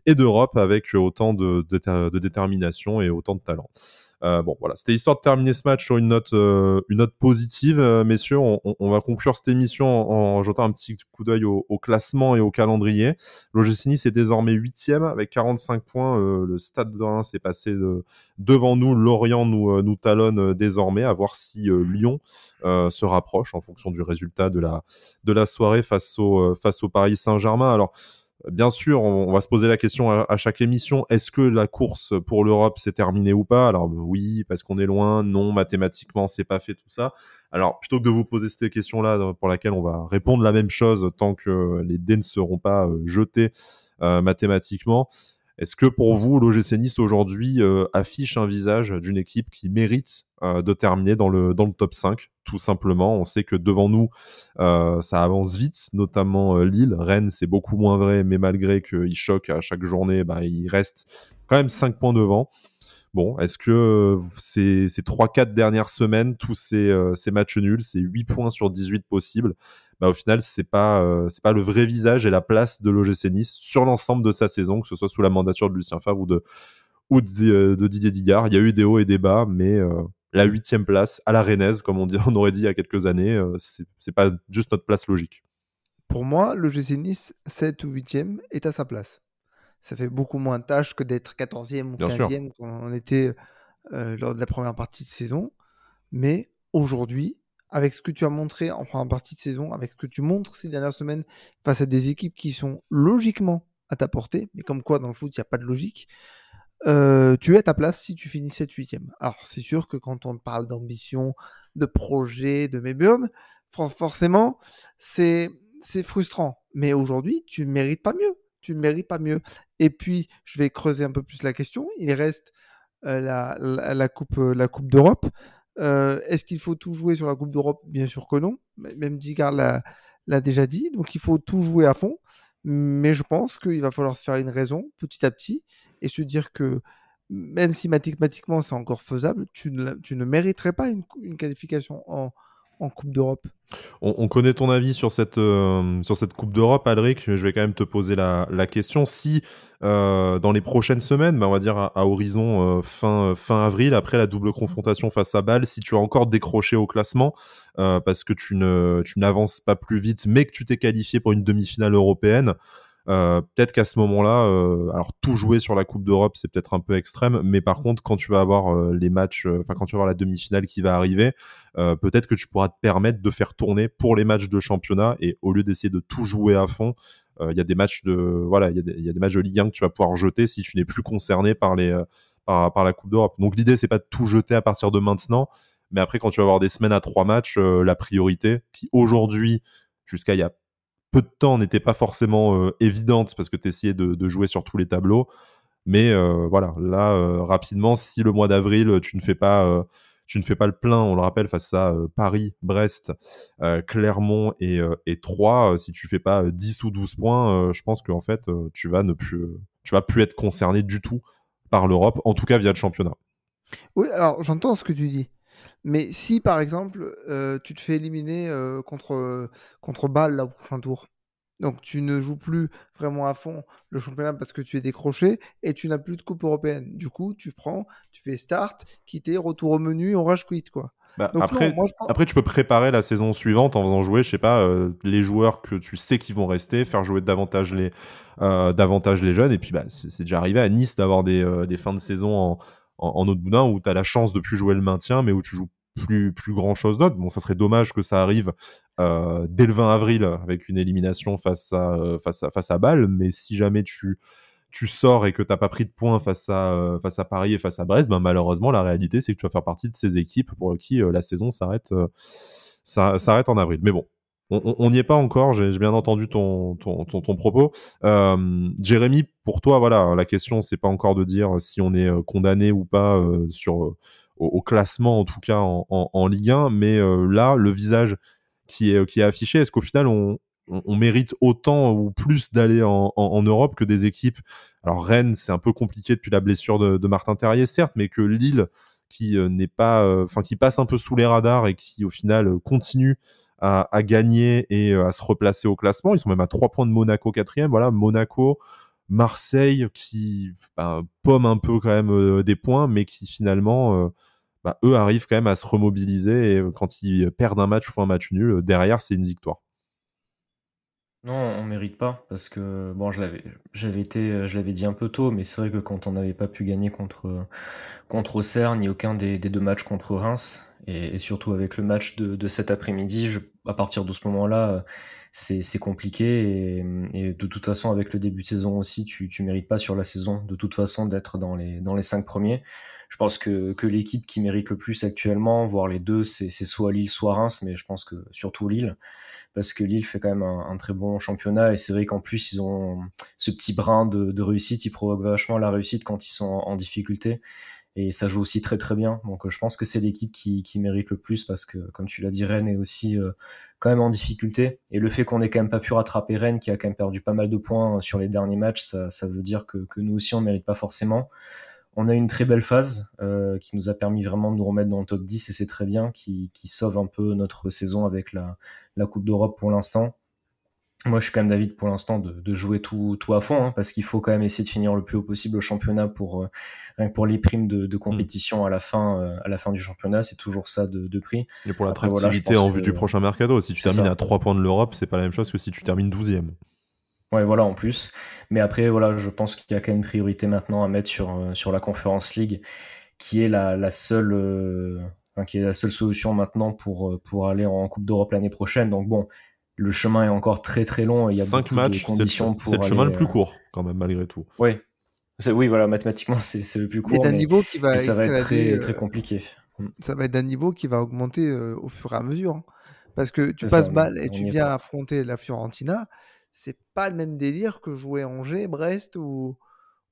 et d'Europe avec autant de, détermination et autant de talent. Euh, bon, voilà, c'était histoire de terminer ce match sur une note, euh, une note positive, euh, messieurs. On, va conclure cette émission en, jetant un petit coup d'œil au, classement et au calendrier. L'OGC Nice est désormais huitième avec 45 points. le Stade de Reims est passé devant nous. Lorient nous, nous talonne désormais. À voir si Lyon se rapproche en fonction du résultat de la, de la soirée face au, face au Paris Saint-Germain. Alors, Bien sûr, on, va se poser la question à, chaque émission est-ce que la course pour l'Europe s'est terminée ou pas? Alors oui, parce qu'on est loin. Non, mathématiquement, c'est pas fait tout ça. Alors plutôt que de vous poser cette question-là, euh, pour laquelle on va répondre la même chose tant que les dés ne seront pas euh, jetés euh, mathématiquement, est-ce que pour vous, l'OGC Nice aujourd'hui euh, affiche un visage d'une équipe qui mérite euh, de terminer dans le, top 5 Tout simplement, on sait que devant nous, euh, ça avance vite, notamment Lille. Rennes, c'est beaucoup moins vrai, mais malgré qu'il choque à chaque journée, bah, il reste quand même 5 points devant. Bon, est-ce que ces, ces 3-4 dernières semaines, tous ces, ces matchs nuls, ces 8 points sur 18 possibles, bah, au final, c'est pas, euh, c'est pas le vrai visage et la place de l'OGC Nice sur l'ensemble de sa saison, que ce soit sous la mandature de Lucien Favre ou de, ou de, euh, Didier Digard. Il y a eu des hauts et des bas, mais euh, la huitième place à la Rennaise, comme on, dit, *laughs* on aurait dit il y a quelques années, c'est, c'est pas juste notre place logique. Pour moi, l'OGC Nice, 7 ou 8e, est à sa place. Ça fait beaucoup moins de tâches que d'être 14e ou 15e quand on était lors de la première partie de saison. Mais aujourd'hui, avec ce que tu as montré en première partie de saison, avec ce que tu montres ces dernières semaines face à des équipes qui sont logiquement à ta portée, mais comme quoi dans le foot, il n'y a pas de logique, euh, tu es à ta place si tu finis 7-8e. Alors c'est sûr que quand on parle d'ambition, de projet, de Mayburn, forcément, c'est frustrant. Mais aujourd'hui, tu ne mérites pas mieux. Tu mérites pas mieux. Et puis, je vais creuser un peu plus la question. Il reste euh, la coupe d'Europe. Euh, est-ce qu'il faut tout jouer sur la Coupe d'Europe? Bien sûr que non. Même Digard l'a déjà dit. Donc il faut tout jouer à fond. Mais je pense qu'il va falloir se faire une raison petit à petit et se dire que même si mathématiquement c'est encore faisable, tu ne, mériterais pas une qualification en, en Coupe d'Europe. On, connaît ton avis sur cette, euh, Coupe d'Europe, Alric. Je vais quand même te poser la, question. Si euh, dans les prochaines semaines, bah, on va dire à, horizon euh, fin, avril, après la double confrontation face à Bâle, si tu as encore décroché au classement parce que tu n'avances pas plus vite, mais que tu t'es qualifié pour une demi-finale européenne, euh, peut-être qu'à ce moment-là, euh, alors tout jouer sur la Coupe d'Europe, c'est peut-être un peu extrême, mais par contre, quand tu vas avoir euh, les matchs, enfin quand tu vas avoir la demi-finale qui va arriver, peut-être que tu pourras te permettre de faire tourner pour les matchs de championnat et au lieu d'essayer de tout jouer à fond, il y a des matchs de voilà, il y, a des matchs de Ligue 1 que tu vas pouvoir jeter si tu n'es plus concerné par les par, la Coupe d'Europe. Donc l'idée c'est pas de tout jeter à partir de maintenant, mais après quand tu vas avoir des semaines à trois matchs, la priorité qui aujourd'hui jusqu'à il y a peu de temps n'était pas forcément euh, évidente parce que tu essayais de, jouer sur tous les tableaux. Mais euh, voilà, là, euh, rapidement, si le mois d'avril, tu ne fais pas le plein, on le rappelle, face à Paris, Brest, Clermont et, et Troyes, si tu fais pas 10 ou 12 points, je pense qu'en fait, tu vas ne plus, tu vas plus être concerné du tout par l'Europe, en tout cas via le championnat. Oui, alors j'entends ce que tu dis. Mais si, par exemple, tu te fais éliminer contre, contre Bâle là, au prochain tour, Donc tu ne joues plus vraiment à fond le championnat parce que tu es décroché et tu n'as plus de coupe européenne. Du coup, tu prends, tu fais start, quitter, retour au menu, on rage quit quoi. Bah, après, après, tu peux préparer la saison suivante en faisant jouer, je sais pas, euh, les joueurs que tu sais qui vont rester, faire jouer davantage les, euh, davantage les jeunes. Et puis, bah, c'est déjà arrivé à Nice d'avoir des, euh, des, fins de saison en, en, en autre boudin où tu as la chance de plus jouer le maintien, mais où tu joues plus, plus grand chose d'autre. Bon, ça serait dommage que ça arrive euh, dès le 20 avril avec une élimination face à, euh, face à, face à Bâle, mais si jamais tu, tu sors et que t'as pas pris de points face à, euh, face à Paris et face à Brest, ben malheureusement, la réalité, c'est que tu vas faire partie de ces équipes pour qui la saison s'arrête, s'arrête en avril. Mais bon, on n'y est pas encore, j'ai bien entendu ton, ton, ton, propos. Euh, Jérémy, pour toi, voilà, la question, c'est pas encore de dire si on est condamné ou pas sur au, classement, en tout cas en, Ligue 1. Mais euh, là, le visage qui est, qui est affiché, est-ce qu'au final, on, on, mérite autant ou plus d'aller en, en, Europe que des équipes? Alors Rennes, c'est un peu compliqué depuis la blessure de, de Martin Terrier, certes, mais que Lille, qui euh, pas, euh, qui passe un peu sous les radars et qui au final continue à, gagner et à se replacer au classement. Ils sont même à 3 points de Monaco quatrième. Voilà, Monaco, Marseille qui bah, pomme un peu quand même euh, des points, mais qui finalement, euh, bah, eux arrivent quand même à se remobiliser et euh, quand ils perdent un match ou un match nul, derrière c'est une victoire. Non, on mérite pas parce que bon, je l'avais, j'avais été, je l'avais dit un peu tôt, mais c'est vrai que quand on n'avait pas pu gagner contre contre Auxerre ni aucun des, deux matchs contre Reims et, surtout avec le match de, cet après-midi, à partir de ce moment-là, c'est compliqué et, de toute façon avec le début de saison aussi tu tu mérites pas sur la saison de toute façon d'être dans les dans les cinq premiers. Je pense que, que l'équipe qui mérite le plus actuellement voire les deux c'est soit Lille soit Reims mais je pense que surtout Lille parce que Lille fait quand même un, très bon championnat et c'est vrai qu'en plus ils ont ce petit brin de, réussite ils provoquent vachement la réussite quand ils sont en difficulté et ça joue aussi très très bien. Donc euh, je pense que c'est l'équipe qui, mérite le plus parce que comme tu l'as dit, Rennes est aussi euh, quand même en difficulté et le fait qu'on ait quand même pas pu rattraper Rennes qui a quand même perdu pas mal de points euh, sur les derniers matchs, ça, veut dire que, nous aussi on mérite pas forcément. On a une très belle phase qui nous a permis vraiment de nous remettre dans le top 10 et c'est très bien, qui sauve un peu notre saison avec la, la Coupe d'Europe pour l'instant. Moi, je suis quand même David pour l'instant de, de, jouer tout, tout à fond, hein, parce qu'il faut quand même essayer de finir le plus haut possible au championnat pour euh, pour les primes de, de compétition à la fin euh, à la fin du championnat, c'est toujours ça de, de prix. Et pour l'attractivité en vue du prochain mercato, si tu termines à 3 points de l'Europe, c'est pas la même chose que si tu termines 12e. Ouais, voilà, en plus. Mais après, voilà, je pense qu'il y a quand même une priorité maintenant à mettre sur, euh, sur la Conference League, qui est la, la seule, qui est la seule solution maintenant pour, pour aller en Coupe d'Europe l'année prochaine. Donc bon, le chemin est encore très très long. Et il y a Cinq matchs, conditions c'est le chemin le plus euh, court quand même malgré tout. Oui, oui voilà, mathématiquement c'est le plus court. Mais, niveau qui va ça va être très, très compliqué. Mm. Ça va être d'un niveau qui va augmenter euh, au fur et à mesure. Hein. Parce que tu passes mal et tu viens affronter la Fiorentina, c'est pas le même délire que jouer Angers, Brest ou,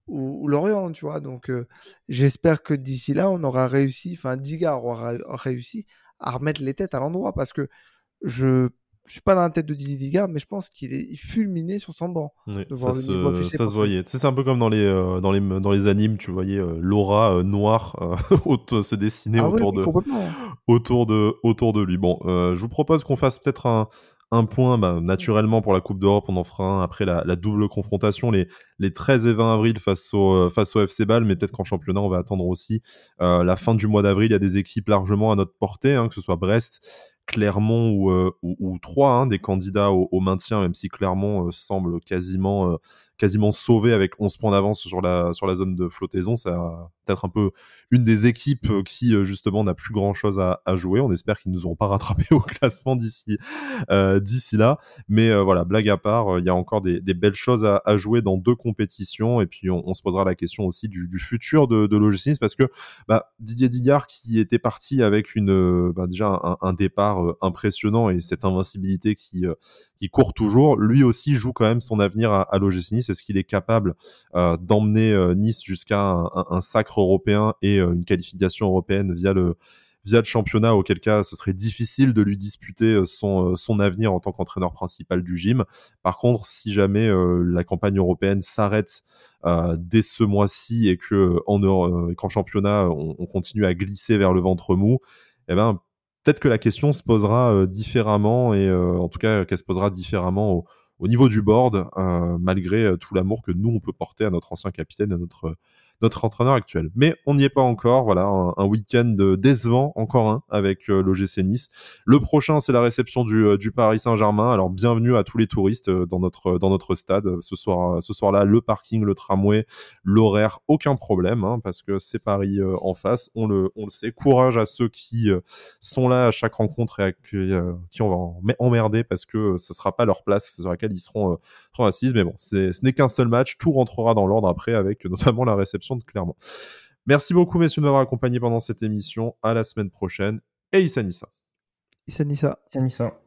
ou, Lorient, tu vois. Donc euh, j'espère que d'ici là, on aura réussi, enfin Digard aura réussi à remettre les têtes à l'endroit parce que je je suis pas dans la tête de Didier Digard, mais je pense qu'il est fulminé sur son banc. ça, se, ça se, voyait. c'est un peu comme dans les, euh, dans les, dans les animes, tu voyais euh, Laura euh, noire *laughs* se dessiner ah autour, de, autour, de, autour de lui. Bon, je vous propose qu'on fasse peut-être un, un point, bah, naturellement pour la Coupe d'Europe, on en fera un après la, double confrontation, les, les 13 et 20 avril face au, au FC Ball, mais peut-être qu'en championnat, on va attendre aussi la fin du mois d'avril. Il y a des équipes largement à notre portée, hein, que ce soit Brest, Clermont ou, euh, ou, trois hein, des candidats au, maintien, même si Clermont euh, semble quasiment, euh, quasiment sauvé avec 11 points d'avance sur la, sur la zone de flottaison. C'est peut-être un peu une des équipes qui, justement, n'a plus grand-chose à, jouer. On espère qu'ils ne nous auront pas rattrapé *laughs* au classement d'ici d'ici là. Mais voilà, blague à part, il y a encore des, belles choses à, jouer dans deux compétitions. Et puis, on, se posera la question aussi du, futur de, de l'OGC parce que bah, Didier Digard, qui était parti avec une, bah, déjà un, départ euh, impressionnant et cette invincibilité qui, euh, qui court toujours, lui aussi joue quand même son avenir à, à l'OGC Nice. Est-ce qu'il est capable euh, d'emmener Nice jusqu'à un, sacre européen et une qualification européenne via le via le championnat, auquel cas ce serait difficile de lui disputer son, son avenir en tant qu'entraîneur principal du gym. Par contre, si jamais la campagne européenne s'arrête dès ce mois-ci et que en qu'en championnat on, on, continue à glisser vers le ventre mou, eh ben peut-être que la question se posera euh, différemment et euh, en tout cas qu'elle se posera différemment au niveau du board, malgré tout l'amour que nous on peut porter à notre ancien capitaine, à notre notre entraîneur actuel. Mais on n'y est pas encore. Voilà, un, week-end décevant, encore un, avec euh, l'OGC Nice. Le prochain, c'est la réception du, euh, du Paris Saint-Germain. Alors, bienvenue à tous les touristes euh, dans notre, dans notre stade. Ce soir, ce soir-là, le parking, le tramway, l'horaire, aucun problème, hein, parce que c'est Paris en face. On le, on le sait. Courage à ceux qui sont là à chaque rencontre et à, qui on va emmerder parce que ce sera pas leur place sur laquelle ils seront, seront assises. Mais bon, ce n'est qu'un seul match. Tout rentrera dans l'ordre après avec notamment la réception clairement. Merci beaucoup, messieurs, de m'avoir accompagné pendant cette émission. À la semaine prochaine. Et Issa Nissa. Issa Nissa. Issa Nissa.